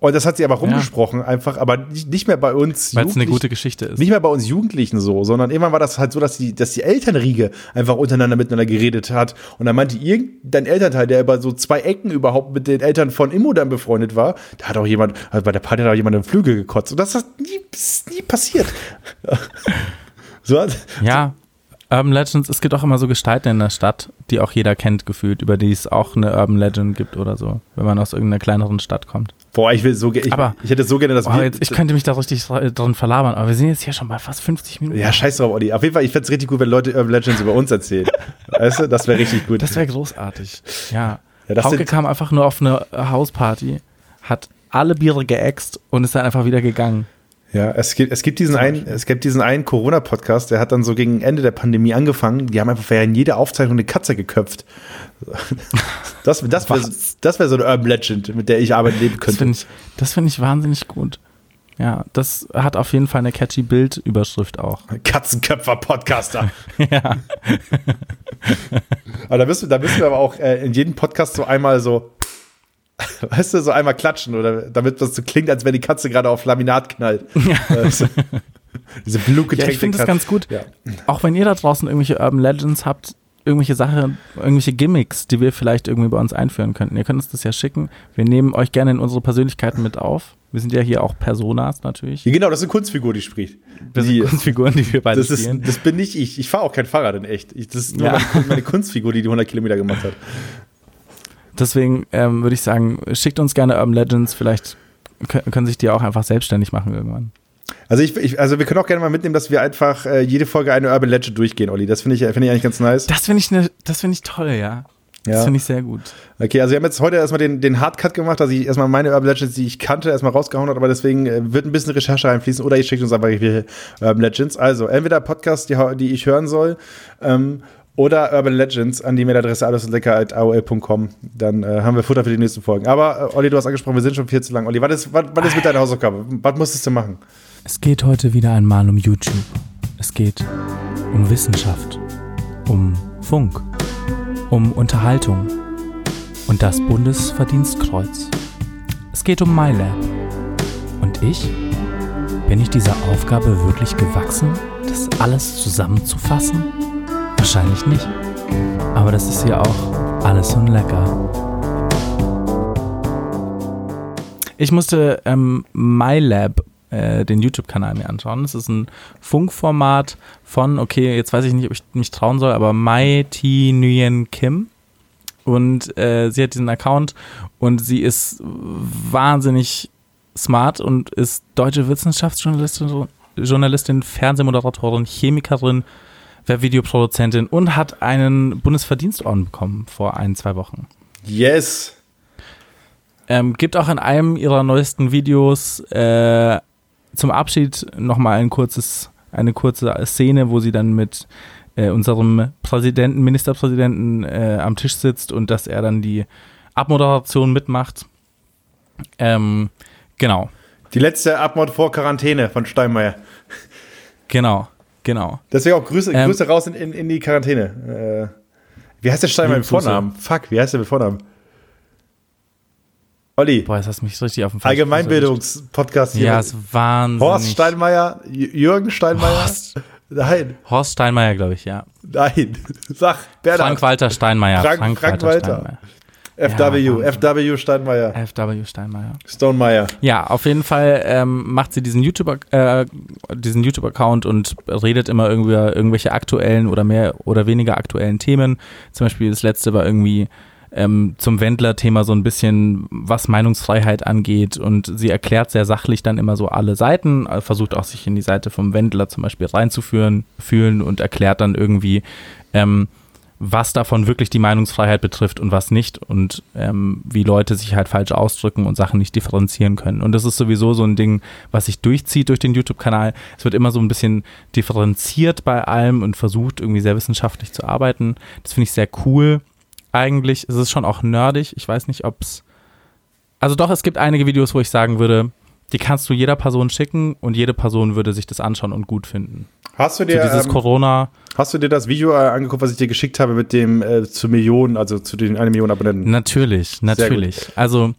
Und das hat sie aber rumgesprochen, einfach, aber nicht, nicht mehr bei uns. Weil es eine gute Geschichte ist. nicht mehr bei uns Jugendlichen so, sondern irgendwann war das halt so, dass die, dass die Elternriege einfach untereinander miteinander geredet hat. Und dann meinte irgendein Elternteil, der über so zwei Ecken überhaupt mit den Eltern von Immo dann befreundet war, da hat auch jemand, also bei der Party hat auch jemand im Flügel gekotzt. Und das ist nie, ist nie passiert. (laughs) so hat, Ja, Urban Legends, es gibt auch immer so Gestalten in der Stadt, die auch jeder kennt gefühlt, über die es auch eine Urban Legend gibt oder so, wenn man aus irgendeiner kleineren Stadt kommt. boah, ich will so, ich, Aber- ich hätte so gerne, Boah, wir, jetzt, ich könnte mich da richtig drin verlabern, aber wir sind jetzt hier schon bei fast 50 Minuten. ja, scheiß drauf, Olli. Auf jeden Fall, ich fände es richtig gut, wenn Leute Urban Legends über uns erzählen. (laughs) weißt du, das wäre richtig gut. Das wäre großartig. Ja. Ja, das Hauke kam einfach nur auf eine Hausparty, hat alle Biere geäxt und ist dann einfach wieder gegangen. Ja, es gibt, es gibt diesen einen, es gibt diesen einen Corona-Podcast, der hat dann so gegen Ende der Pandemie angefangen. Die haben einfach in jede Aufzeichnung eine Katze geköpft. (laughs) Das, das wäre das wär so eine Urban Legend, mit der ich arbeiten leben Das könnte. finde ich, das finde ich wahnsinnig gut. Ja, das hat auf jeden Fall eine catchy Bildüberschrift auch. Katzenköpfer-Podcaster. (laughs) ja. Aber da müssen, wir- da müssen wir aber auch äh, in jedem Podcast so einmal so, (laughs) weißt du, so einmal klatschen, oder damit das so klingt, als wenn die Katze gerade auf Laminat knallt. (laughs) Also, diese Ja, blutgetränkte ich finde das ganz gut. Ja. Auch wenn ihr da draußen irgendwelche Urban Legends habt, irgendwelche Sachen, irgendwelche Gimmicks, die wir vielleicht irgendwie bei uns einführen könnten. Ihr könnt uns das ja schicken. Wir nehmen euch gerne in unsere Persönlichkeiten mit auf. Wir sind ja hier auch Personas natürlich. Ja, genau, das ist eine Kunstfigur, die spricht. Wir sind Kunstfiguren, die wir beide Das, ist, spielen. das bin nicht ich. Ich fahre auch kein Fahrrad in echt. Ich, das ist nur Ja. meine, meine Kunstfigur, die die 100 Kilometer gemacht hat. Deswegen ähm, würde ich sagen, schickt uns gerne Urban Legends. Vielleicht können, sich die auch einfach selbstständig machen irgendwann. Also, ich, ich, also wir können auch gerne mal mitnehmen, dass wir einfach äh, jede Folge eine Urban Legend durchgehen, Olli. Das finde ich, finde ich eigentlich ganz nice. Das finde ich, ne, das finde ich toll, ja. Das Ja. finde ich sehr gut. Okay, also wir haben jetzt heute erstmal den, den Hardcut gemacht, dass ich erstmal meine Urban Legends, die ich kannte, erstmal rausgehauen habe, aber deswegen äh, wird ein bisschen Recherche reinfließen oder ihr schickt uns einfach welche Urban Legends. Also entweder Podcasts, die, die ich hören soll, ähm, oder Urban Legends an die Mailadresse allesundlecker.aol.com. Dann äh, haben wir Futter für die nächsten Folgen. Aber äh, Olli, du hast angesprochen, wir sind schon viel zu lang. Olli, was ist, was, was ist mit deiner Hausaufgabe? Was musstest du machen? Es geht heute wieder einmal um YouTube. Es geht um Wissenschaft, um Funk, um Unterhaltung und das Bundesverdienstkreuz. Es geht um MyLab. Und ich? Bin ich dieser Aufgabe wirklich gewachsen, das alles zusammenzufassen? Wahrscheinlich nicht. Aber das ist ja auch alles und lecker. Ich musste ähm, MyLab, äh, den YouTube-Kanal mir anschauen. Das ist ein Funkformat von, okay, jetzt weiß ich nicht, ob ich mich trauen soll, aber Mai Thi Nguyen Kim. Und äh, sie hat diesen Account und sie ist wahnsinnig smart und ist deutsche Wissenschaftsjournalistin, Journalistin, Fernsehmoderatorin, Chemikerin, Webvideoproduzentin und hat einen Bundesverdienstorden bekommen vor ein, zwei Wochen. Yes. Ähm, gibt auch in einem ihrer neuesten Videos äh, zum Abschied nochmal ein kurzes, eine kurze Szene, wo sie dann mit äh, unserem Präsidenten, Ministerpräsidenten äh, am Tisch sitzt und dass er dann die Abmoderation mitmacht. Ähm, genau, Die letzte Abmord vor Quarantäne von Steinmeier. genau, genau. Deswegen auch Grüße, Ähm, Grüße raus in, in, in die Quarantäne. Äh, wie heißt der Steinmeier mit. Vornamen? Fuck, wie heißt der mit Vornamen? Olli, Boah, jetzt hast du mich richtig auf Fuß Allgemeinbildungspodcast hier. Ja, ist wahnsinnig. Horst Steinmeier, Jürgen Steinmeier. Horst. Nein, Horst Steinmeier, glaube ich, ja. nein. (laughs) Sag, Bernhard. Frank-Walter Steinmeier. Frank- Frank Walter. FW, Ja, FW Steinmeier. FW Steinmeier. Stonemeier. Ja, auf jeden Fall ähm, macht sie diesen YouTube, äh, diesen YouTube-Account und redet immer irgendwie über irgendwelche aktuellen oder mehr oder weniger aktuellen Themen. Zum Beispiel das letzte war irgendwie ähm, zum Wendler-Thema so ein bisschen, was Meinungsfreiheit angeht und sie erklärt sehr sachlich dann immer so alle Seiten, äh, versucht auch sich in die Seite vom Wendler zum Beispiel reinzuführen, fühlen und erklärt dann irgendwie, ähm, was davon wirklich die Meinungsfreiheit betrifft und was nicht und ähm, wie Leute sich halt falsch ausdrücken und Sachen nicht differenzieren können. Und das ist sowieso so ein Ding, was sich durchzieht durch den YouTube-Kanal. Es wird immer so ein bisschen differenziert bei allem und versucht irgendwie sehr wissenschaftlich zu arbeiten. Das finde ich sehr cool. Eigentlich ist es schon auch nerdig. Ich weiß nicht, ob es. Also doch, es gibt einige Videos, wo ich sagen würde, die kannst du jeder Person schicken und jede Person würde sich das anschauen und gut finden. Hast du So dir, dieses ähm, Corona. hast du dir das Video äh, angeguckt, was ich dir geschickt habe mit dem äh, zu Millionen, also zu den eine Million Abonnenten? Natürlich, natürlich. Also,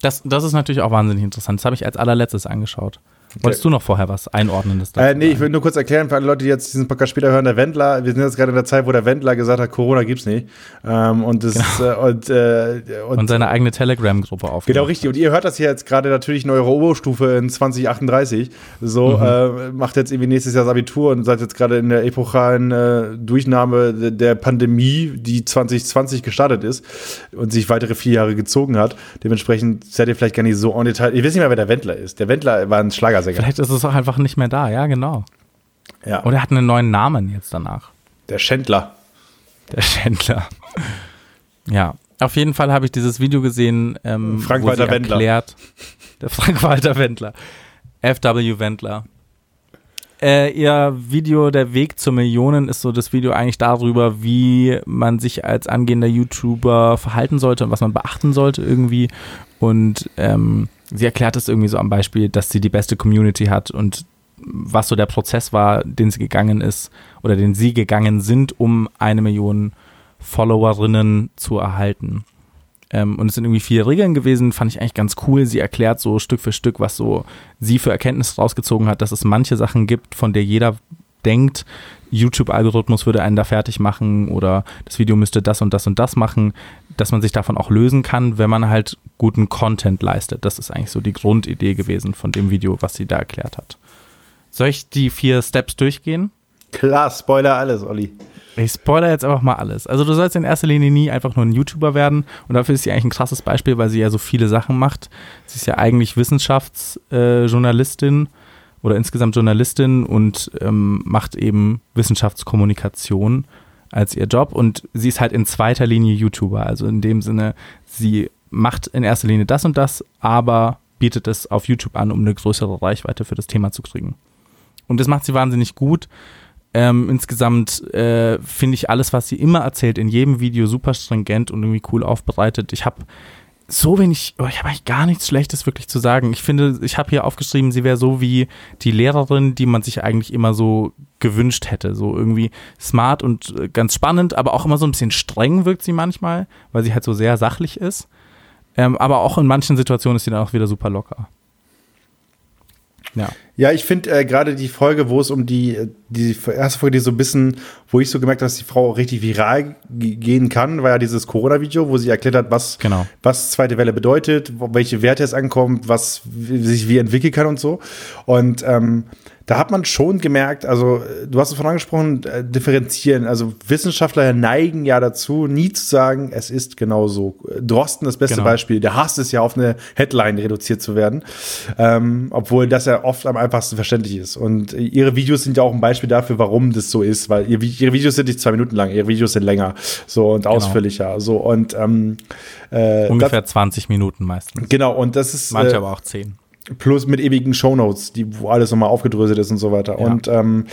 das, das ist natürlich auch wahnsinnig interessant. Das habe ich als allerletztes angeschaut. Wolltest du noch vorher was Einordnendes dazu Äh, nee, ich will nur kurz erklären für alle Leute, die jetzt diesen Podcast später hören, der Wendler, wir sind jetzt gerade in der Zeit, wo der Wendler gesagt hat, Corona gibt's nicht. Ähm, und das äh, und, äh, und, Und seine eigene Telegram-Gruppe aufgemacht. Genau, richtig. Und ihr hört das hier jetzt gerade natürlich in eurer Oberstufe in 2038. So, Mhm. äh, macht jetzt irgendwie nächstes Jahr das Abitur und seid jetzt gerade in der epochalen äh, Durchnahme de- der Pandemie, die 2020 gestartet ist und sich weitere vier Jahre gezogen hat. Dementsprechend seid ihr vielleicht gar nicht so on Detail. Ihr wisst nicht mehr, wer der Wendler ist. Der Wendler war ein Schlagersänger. Vielleicht ist es auch einfach nicht mehr da, ja, genau. Ja. Oder er hat einen neuen Namen jetzt danach. Der Schändler. Der Schändler. Ja, auf jeden Fall habe ich dieses Video gesehen, ähm, wo Frank-Walter sie Wendler. erklärt, der Frank-Walter Wendler, FW Wendler. Äh, ihr Video Der Weg zur Millionen ist so das Video eigentlich darüber, wie man sich als angehender YouTuber verhalten sollte und was man beachten sollte irgendwie. Und ähm, sie erklärt es irgendwie so am Beispiel, dass sie die beste Community hat und was so der Prozess war, den sie gegangen ist oder den sie gegangen sind, um eine Million Followerinnen zu erhalten. Ähm, und es sind irgendwie vier Regeln gewesen, fand ich eigentlich ganz cool. Sie erklärt so Stück für Stück, was so sie für Erkenntnisse rausgezogen hat, dass es manche Sachen gibt, von der jeder denkt, YouTube-Algorithmus würde einen da fertig machen oder das Video müsste das und das und das machen, dass man sich davon auch lösen kann, wenn man halt guten Content leistet. Das ist eigentlich so die Grundidee gewesen von dem Video, was sie da erklärt hat. Soll ich die vier Steps durchgehen? Klar, Spoiler alles, Olli. Ich spoiler jetzt einfach mal alles. Also du sollst in erster Linie nie einfach nur ein YouTuber werden und dafür ist sie eigentlich ein krasses Beispiel, weil sie ja so viele Sachen macht. Sie ist ja eigentlich Wissenschaftsjournalistin äh, oder insgesamt Journalistin und ähm, macht eben Wissenschaftskommunikation als ihr Job und sie ist halt in zweiter Linie YouTuber. Also in dem Sinne, sie macht in erster Linie das und das, aber bietet es auf YouTube an, um eine größere Reichweite für das Thema zu kriegen. Und das macht sie wahnsinnig gut. Ähm, insgesamt äh, finde ich alles, was sie immer erzählt, in jedem Video super stringent und irgendwie cool aufbereitet. Ich habe so wenig, oh, ich habe eigentlich gar nichts Schlechtes wirklich zu sagen. Ich finde, ich habe hier aufgeschrieben, sie wäre so wie die Lehrerin, die man sich eigentlich immer so gewünscht hätte. So irgendwie smart und äh, ganz spannend, aber auch immer so ein bisschen streng wirkt sie manchmal, weil sie halt so sehr sachlich ist. Ähm, aber auch in manchen Situationen ist sie dann auch wieder super locker. Ja. Ja, ich finde äh, gerade die Folge, wo es um die, die erste Folge, die so ein bisschen, wo ich so gemerkt habe, dass die Frau auch richtig viral gehen kann, war ja dieses Corona-Video, wo sie erklärt hat, was, genau. was zweite Welle bedeutet, welche Werte es ankommt, was sich wie entwickeln kann und so. Und ähm, da hat man schon gemerkt, also du hast es vorhin angesprochen, äh, differenzieren. Also Wissenschaftler neigen ja dazu, nie zu sagen, es ist genau so. Drosten das beste genau. Beispiel. Der hasst es ja auf eine Headline reduziert zu werden, ähm, obwohl das ja oft am einfachsten verständlich ist. Und ihre Videos sind ja auch ein Beispiel dafür, warum das so ist, weil ihre, ihre Videos sind nicht zwei Minuten lang, ihre Videos sind länger, so und genau. ausführlicher, so und ähm, äh, ungefähr das, 20 Minuten meistens. Genau und das ist manche äh, aber auch 10 plus mit ewigen Shownotes, die, wo alles nochmal aufgedröselt ist und so weiter. Ja. Und ähm,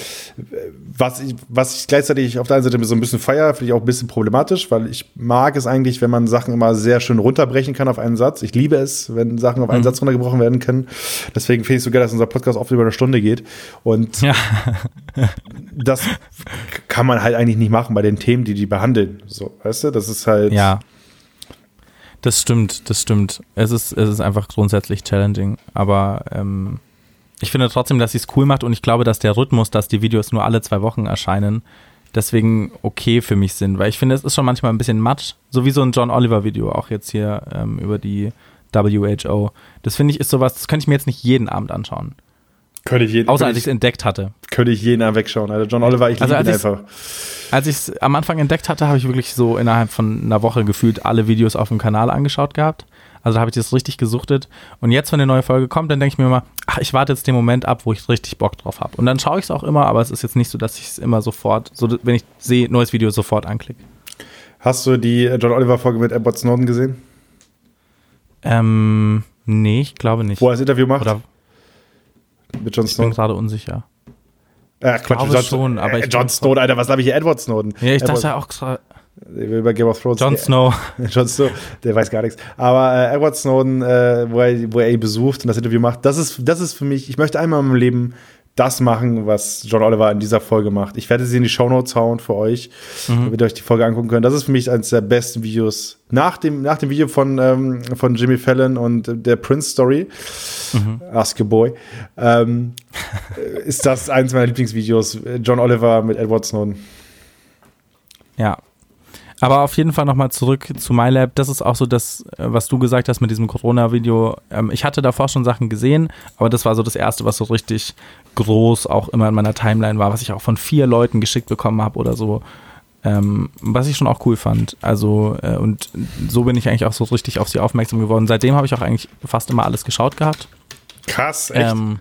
was, ich, was ich gleichzeitig auf der einen Seite so ein bisschen feier, finde ich auch ein bisschen problematisch, weil ich mag es eigentlich, wenn man Sachen immer sehr schön runterbrechen kann auf einen Satz. Ich liebe es, wenn Sachen auf einen mhm. Satz runtergebrochen werden können. Deswegen finde ich so geil, dass unser Podcast oft über eine Stunde geht. Und ja. (laughs) das kann man halt eigentlich nicht machen bei den Themen, die die behandeln. So, weißt du, das ist halt. Ja. Das stimmt, das stimmt. Es ist, es ist einfach grundsätzlich challenging. Aber ähm, ich finde trotzdem, dass sie es cool macht und ich glaube, dass der Rhythmus, dass die Videos nur alle zwei Wochen erscheinen, deswegen okay für mich sind. Weil ich finde, es ist schon manchmal ein bisschen matsch. So wie so ein John Oliver-Video, auch jetzt hier ähm, über die WHO. Das finde ich ist sowas, das könnte ich mir jetzt nicht jeden Abend anschauen. Könnte ich jeden, Außer als ich es entdeckt hatte. Könnte ich jeden wegschauen. Also John Oliver, ich also liebe ihn einfach. Als ich es am Anfang entdeckt hatte, habe ich wirklich so innerhalb von einer Woche gefühlt alle Videos auf dem Kanal angeschaut gehabt. Also da habe ich das richtig gesuchtet. Und jetzt, wenn eine neue Folge kommt, dann denke ich mir immer, ach, ich warte jetzt den Moment ab, wo ich richtig Bock drauf habe. Und dann schaue ich es auch immer, aber es ist jetzt nicht so, dass ich es immer sofort, so wenn ich sehe, neues Video sofort anklicke. Hast du die John Oliver-Folge mit Edward Snowden gesehen? Ähm, nee, ich glaube nicht. Wo er das Interview macht? Oder mit Jon Snowden? Ich bin gerade unsicher. Ja, Quatsch, John, schon, aber äh, Jon Snowden, Alter, was habe ich hier? Edward Snowden. Ja, ich Edward, dachte auch gerade. Über Game of Thrones. Jon Snow. (laughs) Jon Snow, der weiß gar nichts. Aber äh, Edward Snowden, äh, wo, er, wo er ihn besucht und das Interview macht, das ist, das ist für mich, ich möchte einmal in meinem Leben das machen, was John Oliver in dieser Folge macht. Ich werde sie in die Shownotes hauen für euch, mhm. damit ihr euch die Folge angucken könnt. Das ist für mich eines der besten Videos. Nach dem, nach dem Video von, ähm, von Jimmy Fallon und der Prince Story, mhm. Ask Your Boy, ähm, (laughs) ist das eines meiner Lieblingsvideos. John Oliver mit Edward Snowden. Ja, aber auf jeden Fall nochmal zurück zu MyLab. Das ist auch so das, äh, was du gesagt hast mit diesem Corona-Video. Ähm, ich hatte davor schon Sachen gesehen, aber das war so das erste, was so richtig groß auch immer in meiner Timeline war, was ich auch von vier Leuten geschickt bekommen habe oder so. Ähm, was ich schon auch cool fand. Also, äh, und so bin ich eigentlich auch so richtig auf sie aufmerksam geworden. Seitdem habe ich auch eigentlich fast immer alles geschaut gehabt. Krass, echt? Ähm,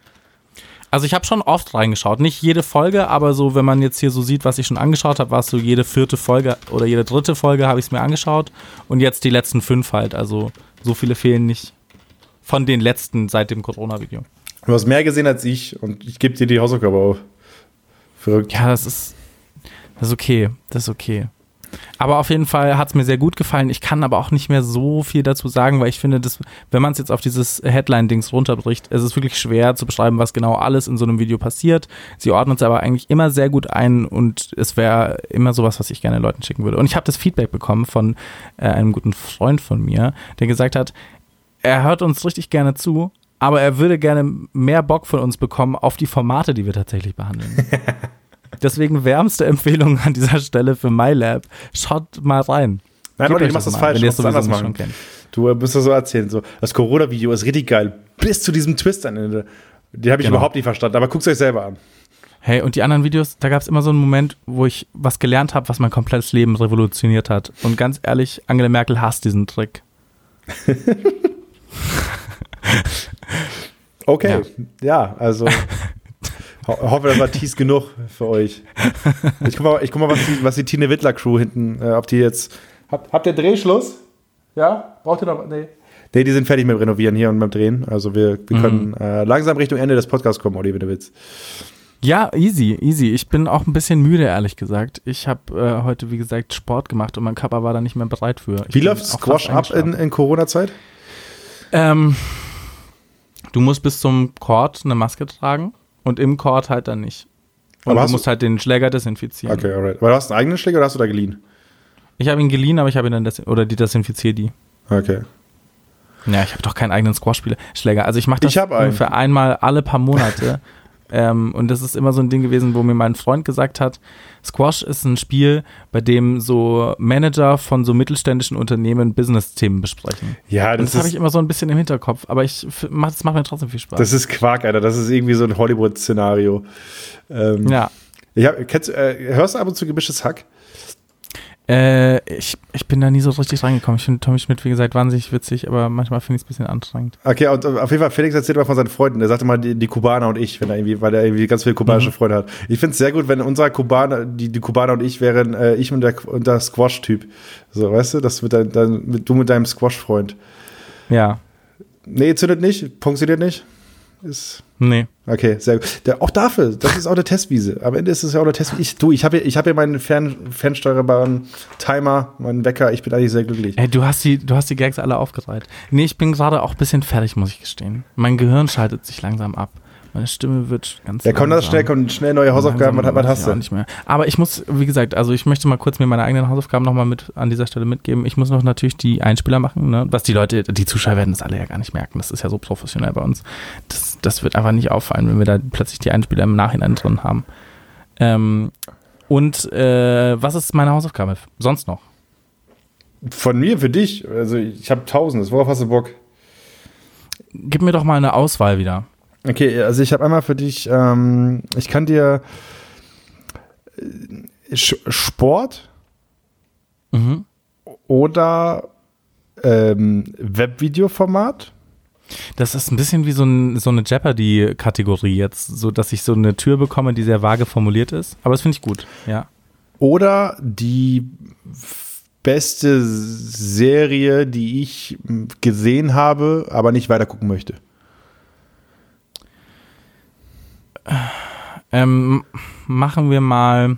also ich habe schon oft reingeschaut, nicht jede Folge, aber so, wenn man jetzt hier so sieht, was ich schon angeschaut habe, war es so jede vierte Folge oder jede dritte Folge habe ich es mir angeschaut und jetzt die letzten fünf halt. Also so viele fehlen nicht von den letzten seit dem Corona-Video. Du hast mehr gesehen als ich und ich gebe dir die Hausaufgabe auf. Verrückt. Ja, das ist, das ist okay. Das ist okay. Aber auf jeden Fall hat es mir sehr gut gefallen. Ich kann aber auch nicht mehr so viel dazu sagen, weil ich finde, dass, wenn man es jetzt auf dieses Headline-Dings runterbricht, es ist wirklich schwer zu beschreiben, was genau alles in so einem Video passiert. Sie ordnet es aber eigentlich immer sehr gut ein und es wäre immer sowas, was ich gerne Leuten schicken würde. Und ich habe das Feedback bekommen von äh, einem guten Freund von mir, der gesagt hat, er hört uns richtig gerne zu, aber er würde gerne mehr Bock von uns bekommen auf die Formate, die wir tatsächlich behandeln. (laughs) Deswegen wärmste Empfehlung an dieser Stelle für MyLab. Schaut mal rein. Nein, Leute, du machst das falsch. Wenn ihr es sowieso schon. Du musst das so erzählen. So, das Corona-Video ist richtig geil. Bis zu diesem Twist am Ende. Den habe ich genau. überhaupt nicht verstanden. Aber guckt es euch selber an. Hey, und die anderen Videos, da gab es immer so einen Moment, wo ich was gelernt habe, was mein komplettes Leben revolutioniert hat. Und ganz ehrlich, Angela Merkel hasst diesen Trick. (laughs) Okay, ja, also (laughs) ho hoffe, das war tease genug für euch. Ich guck mal, ich guck mal was, die, was die Tine Wittler Crew hinten, äh, ob die jetzt. Habt, habt ihr Drehschluss? Ja? Braucht ihr noch. Nee. Nee, die sind fertig mit dem Renovieren hier und beim Drehen. Also wir, wir können äh, langsam Richtung Ende des Podcasts kommen, Olli, wenn du willst. Ja, easy, easy. Ich bin auch ein bisschen müde, ehrlich gesagt. Ich habe äh, heute, wie gesagt, Sport gemacht und mein Körper war da nicht mehr bereit für. Ich Wie läuft Squash ab in, in Corona-Zeit? Ähm, du musst bis zum Court eine Maske tragen und im Court halt dann nicht. Und Aber du hast du- musst halt den Schläger desinfizieren. Okay, alright. Aber du hast einen eigenen Schläger oder hast du da geliehen? Ich habe ihn geliehen, aber ich habe ihn dann desin oder die desinfiziere die. Okay. Ja, ich habe doch keinen eigenen Squash-Schläger. Also ich mache das Ich ungefähr einmal alle paar Monate. (laughs) ähm, und das ist immer so ein Ding gewesen, wo mir mein Freund gesagt hat, Squash ist ein Spiel, bei dem so Manager von so mittelständischen Unternehmen Business-Themen besprechen. Ja, das, das habe ich immer so ein bisschen im Hinterkopf, aber ich mach, das macht mir trotzdem viel Spaß. das ist Quark, Alter. Das ist irgendwie so ein Hollywood-Szenario. Ähm, ja. ich hab, kennst, äh, hörst du ab und zu gemischtes Hack? Äh, ich, ich bin da nie so richtig reingekommen. Ich finde Tommy Schmidt, wie gesagt, wahnsinnig witzig, aber manchmal finde ich es ein bisschen anstrengend. Okay, und äh, auf jeden Fall, Felix erzählt mal von seinen Freunden. Der sagte mal, die, die Kubaner und ich, wenn er irgendwie, weil er irgendwie ganz viele kubanische Freunde hat. Ich finde es sehr gut, wenn unser Kubaner, die, die Kubaner und ich wären, äh, ich und der, und der Squash-Typ. So, weißt du, das mit dein, dein, mit, du mit deinem Squash-Freund. Ja. Nee, zündet nicht, funktioniert nicht. Ist. Nee. Okay, sehr gut. Der, auch dafür, das ist auch eine Testwiese. Am Ende ist es ja auch eine Testwiese. Ich, du, ich habe hier, ich hab hier meinen Fern, fernsteuerbaren Timer, meinen Wecker. Ich bin eigentlich sehr glücklich. Ey, du hast die, du hast die Gags alle aufgereiht. Nee, ich bin gerade auch ein bisschen fertig, muss ich gestehen. Mein Gehirn schaltet sich langsam ab. Meine Stimme wird ganz Ja, komm das schnell, komm schnell neue Hausaufgaben. Was, was hast du? Nicht mehr. Aber ich muss, wie gesagt, also ich möchte mal kurz mir meine eigenen Hausaufgaben nochmal mit an dieser Stelle mitgeben. Ich muss noch natürlich die Einspieler machen, ne? was die Leute, die Zuschauer werden das alle ja gar nicht merken. Das ist ja so professionell bei uns. Das, das wird einfach nicht auffallen, wenn wir da plötzlich die Einspieler im Nachhinein drin haben. Ähm, und äh, was ist meine Hausaufgabe sonst noch? Von mir für dich. Also ich habe Tausendes. Worauf hast du Bock? Gib mir doch mal eine Auswahl wieder. Okay, also ich habe einmal für dich, ähm, ich kann dir äh, Sport Mhm. oder ähm, Webvideoformat. Das ist ein bisschen wie so, ein, so eine Jeopardy-Kategorie jetzt, so dass ich so eine Tür bekomme, die sehr vage formuliert ist. Aber das finde ich gut, ja. Oder die beste Serie, die ich m, gesehen habe, aber nicht weitergucken möchte. Ähm, machen wir mal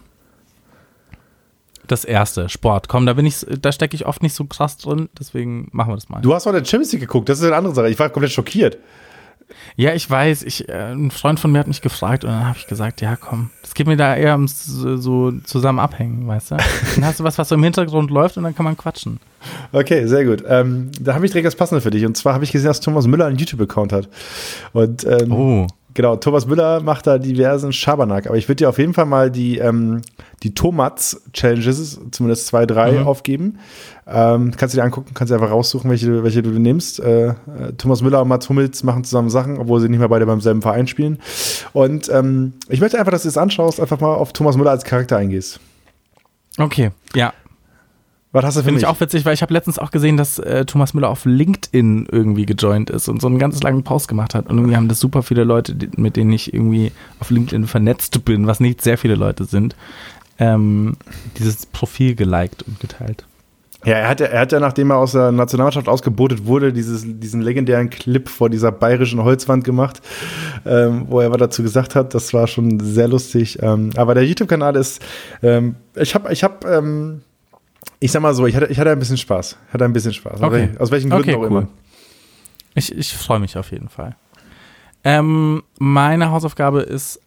das erste, Sport. Komm, da bin ich, da stecke ich oft nicht so krass drin, deswegen machen wir das mal. Du hast heute Champions League geguckt, das ist eine andere Sache. Ich war komplett schockiert. Ja, ich weiß, ich, äh, ein Freund von mir hat mich gefragt und dann habe ich gesagt, ja komm, das geht mir da eher ums so, so zusammen abhängen, weißt du? Dann hast du was, was so im Hintergrund läuft und dann kann man quatschen. Okay, sehr gut. Ähm, da habe ich direkt das Passende für dich. Und zwar habe ich gesehen, dass Thomas Müller einen YouTube-Account hat. Und ähm, Oh. Genau, Thomas Müller macht da diversen Schabernack. Aber ich würde dir auf jeden Fall mal die, ähm, die Tomats-Challenges, zumindest zwei, drei, Mhm. aufgeben. Ähm, kannst du dir angucken, kannst du einfach raussuchen, welche, welche du nimmst. Äh, äh, Thomas Müller und Mats Hummels machen zusammen Sachen, obwohl sie nicht mehr beide beim selben Verein spielen. Und ähm, ich möchte einfach, dass du es anschaust, einfach mal auf Thomas Müller als Charakter eingehst. Okay, ja. Was hast du für Finde ich auch witzig, weil ich habe letztens auch gesehen, dass äh, Thomas Müller auf LinkedIn irgendwie gejoint ist und so einen ganz langen Post gemacht hat. Und irgendwie haben das super viele Leute, mit denen ich irgendwie auf LinkedIn vernetzt bin, was nicht sehr viele Leute sind, ähm, dieses Profil geliked und geteilt. Ja, er hat, ja- er hat ja, nachdem er aus der Nationalmannschaft ausgebotet wurde, dieses, diesen legendären Clip vor dieser bayerischen Holzwand gemacht, ähm, wo er was dazu gesagt hat. Das war schon sehr lustig. Ähm, aber der YouTube-Kanal ist, ähm, ich habe, ich habe, ähm, ich sag mal so, ich hatte, ich hatte ein bisschen Spaß. Hatte ein bisschen Spaß. Okay. Aus welchen Gründen Okay, auch cool. immer. Ich, ich freue mich auf jeden Fall. Ähm, meine Hausaufgabe ist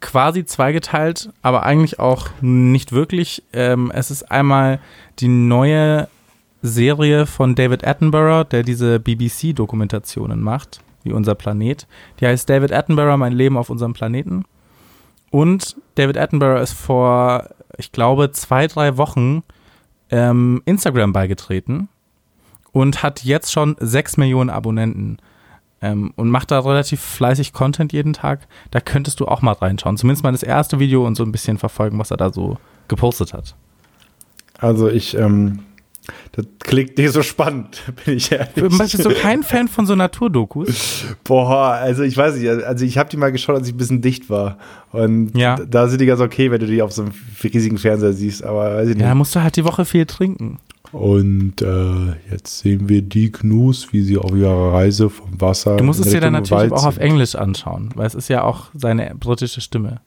quasi zweigeteilt, aber eigentlich auch nicht wirklich. Ähm, es ist einmal die neue Serie von David Attenborough, der diese BBC-Dokumentationen macht, wie unser Planet. Die heißt David Attenborough, mein Leben auf unserem Planeten. Und David Attenborough ist vor, ich glaube, zwei, drei Wochen ähm, Instagram beigetreten und hat jetzt schon 6 Millionen Abonnenten. ähm, und macht da relativ fleißig Content jeden Tag. Da könntest du auch mal reinschauen. Zumindest mal das erste Video und so ein bisschen verfolgen, was er da so gepostet hat. Also ich, ähm, das klingt nicht so spannend, (laughs) bin ich ehrlich. Bist du kein Fan von so Naturdokus? Boah, also ich weiß nicht, also ich habe die mal geschaut, als ich ein bisschen dicht war. Und Ja. da sind die ganz okay, wenn du die auf so einem riesigen Fernseher siehst, aber weiß ich nicht. Ja, da musst du halt die Woche viel trinken. Und äh, jetzt sehen wir die Gnus, wie sie auf ihrer Reise vom Wasser. Du musst es dir dann natürlich Wald auch auf. Englisch anschauen, weil es ist ja auch seine britische Stimme.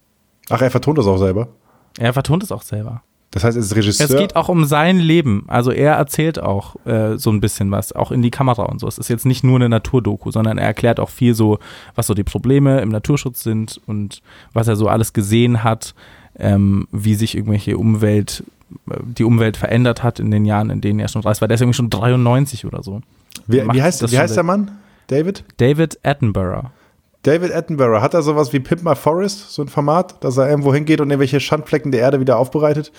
Ach, er vertont das auch selber. Er vertont es auch selber. Das heißt, ist Regisseur. Es geht auch um sein Leben. Also er erzählt auch äh, so ein bisschen was, auch in die Kamera und so. Es ist jetzt nicht nur eine Naturdoku, sondern er erklärt auch viel so, was so die Probleme im Naturschutz sind und was er so alles gesehen hat, ähm, wie sich irgendwelche Umwelt, äh, die Umwelt verändert hat in den Jahren, in denen er schon reist, weil der ist irgendwie schon 93 oder so. wie, wie heißt, wie heißt der Mann? David? David Attenborough. David Attenborough. Hat er sowas wie Pimp My Forest, so ein Format, dass er irgendwo hingeht und irgendwelche Schandflecken der Erde wieder aufbereitet?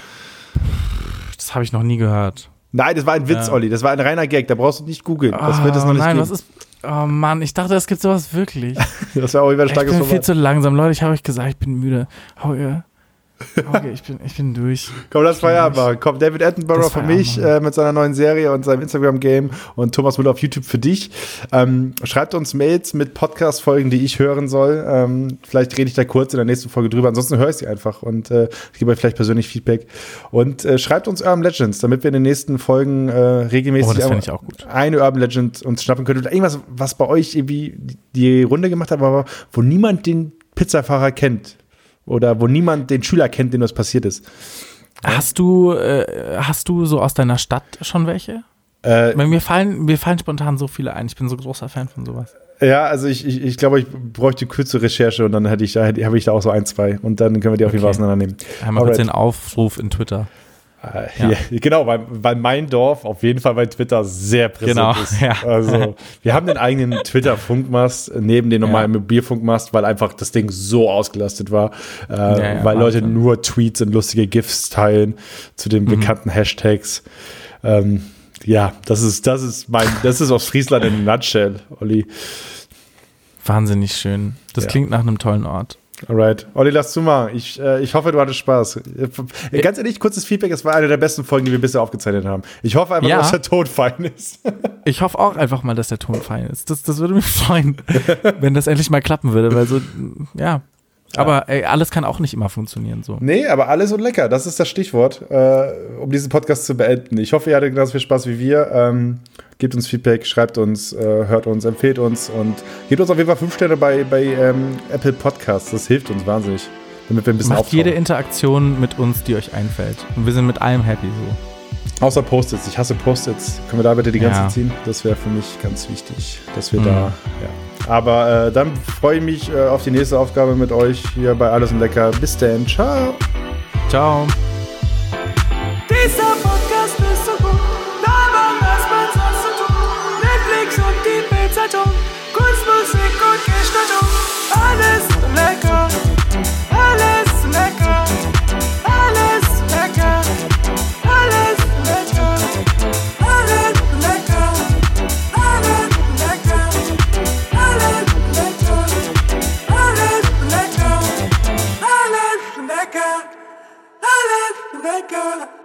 Das habe ich noch nie gehört. Nein, das war ein Witz, Ja. Olli. Das war ein reiner Gag. Da brauchst du nicht googeln. Das wird es noch nicht nein, geben. was ist. Oh Mann, ich dachte, es gibt sowas wirklich. (laughs) das wäre auch wieder ein Ich starkes bin viel Format. zu langsam. Leute, ich habe euch gesagt, ich bin müde. Hauke, Hauke ich, bin, ich bin durch. Komm, lass Feierabend machen. Komm, David Attenborough für mich äh, mit seiner neuen Serie und seinem Instagram-Game und Thomas Müller auf YouTube für dich. Ähm, schreibt uns Mails mit Podcast-Folgen, die ich hören soll. Ähm, vielleicht rede ich da kurz in der nächsten Folge drüber. Ansonsten höre ich sie einfach und äh, gebe euch vielleicht persönlich Feedback. Und äh, schreibt uns Urban Legends, damit wir in den nächsten Folgen äh, regelmäßig Oh, eine Urban Legend uns schnappen können. Oder irgendwas, was bei euch irgendwie die Runde gemacht hat, aber wo niemand den Pizzafahrer kennt. Oder wo niemand den Schüler kennt, dem das passiert ist. Hast du, äh, hast du so aus deiner Stadt schon welche? Äh, Weil mir fallen, mir fallen spontan so viele ein. Ich bin so großer Fan von sowas. Ja, also ich, ich, ich glaube, ich bräuchte kurze Recherche und dann hätte ich da habe ich da auch so ein, zwei und dann können wir die auf jeden Fall auseinandernehmen. Einmal kurz Alright. den Aufruf in Twitter. Äh, ja. (laughs) Genau, weil, weil mein Dorf auf jeden Fall bei Twitter sehr präsent Genau, ist. (laughs) ja. Also wir haben den eigenen (laughs) Twitter-Funkmast neben den normalen Ja. Mobilfunkmast, weil einfach das Ding so ausgelastet war, äh, ja, weil Leute Wahnsinn. nur Tweets und lustige GIFs teilen zu den Mhm. bekannten Hashtags. Ähm, ja, das ist, das ist mein, das ist aus Friesland in a nutshell, Olli. Wahnsinnig schön. Das Ja. klingt nach einem tollen Ort. Alright. Olli, lass zu mal. Ich, äh, ich hoffe, du hattest Spaß. Äh, Ganz ehrlich, kurzes Feedback. Es war eine der besten Folgen, die wir bisher aufgezeichnet haben. Ich hoffe einfach, Ja. dass der Ton fein ist. (laughs) Ich hoffe auch einfach mal, dass der Ton fein ist. Das, das würde mich (laughs) freuen, wenn das endlich mal klappen würde, weil so, ja. Aber ey, alles kann auch nicht immer funktionieren so. nee, aber alles und lecker. Das ist das Stichwort, äh, um diesen Podcast zu beenden. Ich hoffe, ihr hattet genauso viel Spaß wie wir. Ähm, gebt uns Feedback, schreibt uns, äh, hört uns, empfehlt uns und gebt uns auf jeden Fall fünf Sterne bei, bei ähm, Apple Podcasts. Das hilft uns wahnsinnig, damit wir ein bisschen Macht jede Interaktion mit uns, die euch einfällt. Und wir sind mit allem happy so. Außer Post-its. Ich hasse Post-its. Können wir da bitte die ganze Ja. ziehen? Das wäre für mich ganz wichtig, dass wir Mhm. da. Ja. Aber äh, dann freue ich mich äh, auf die nächste Aufgabe mit euch hier bei Alles und Lecker. Bis dann. Ciao. Ciao. Dieser Podcast that.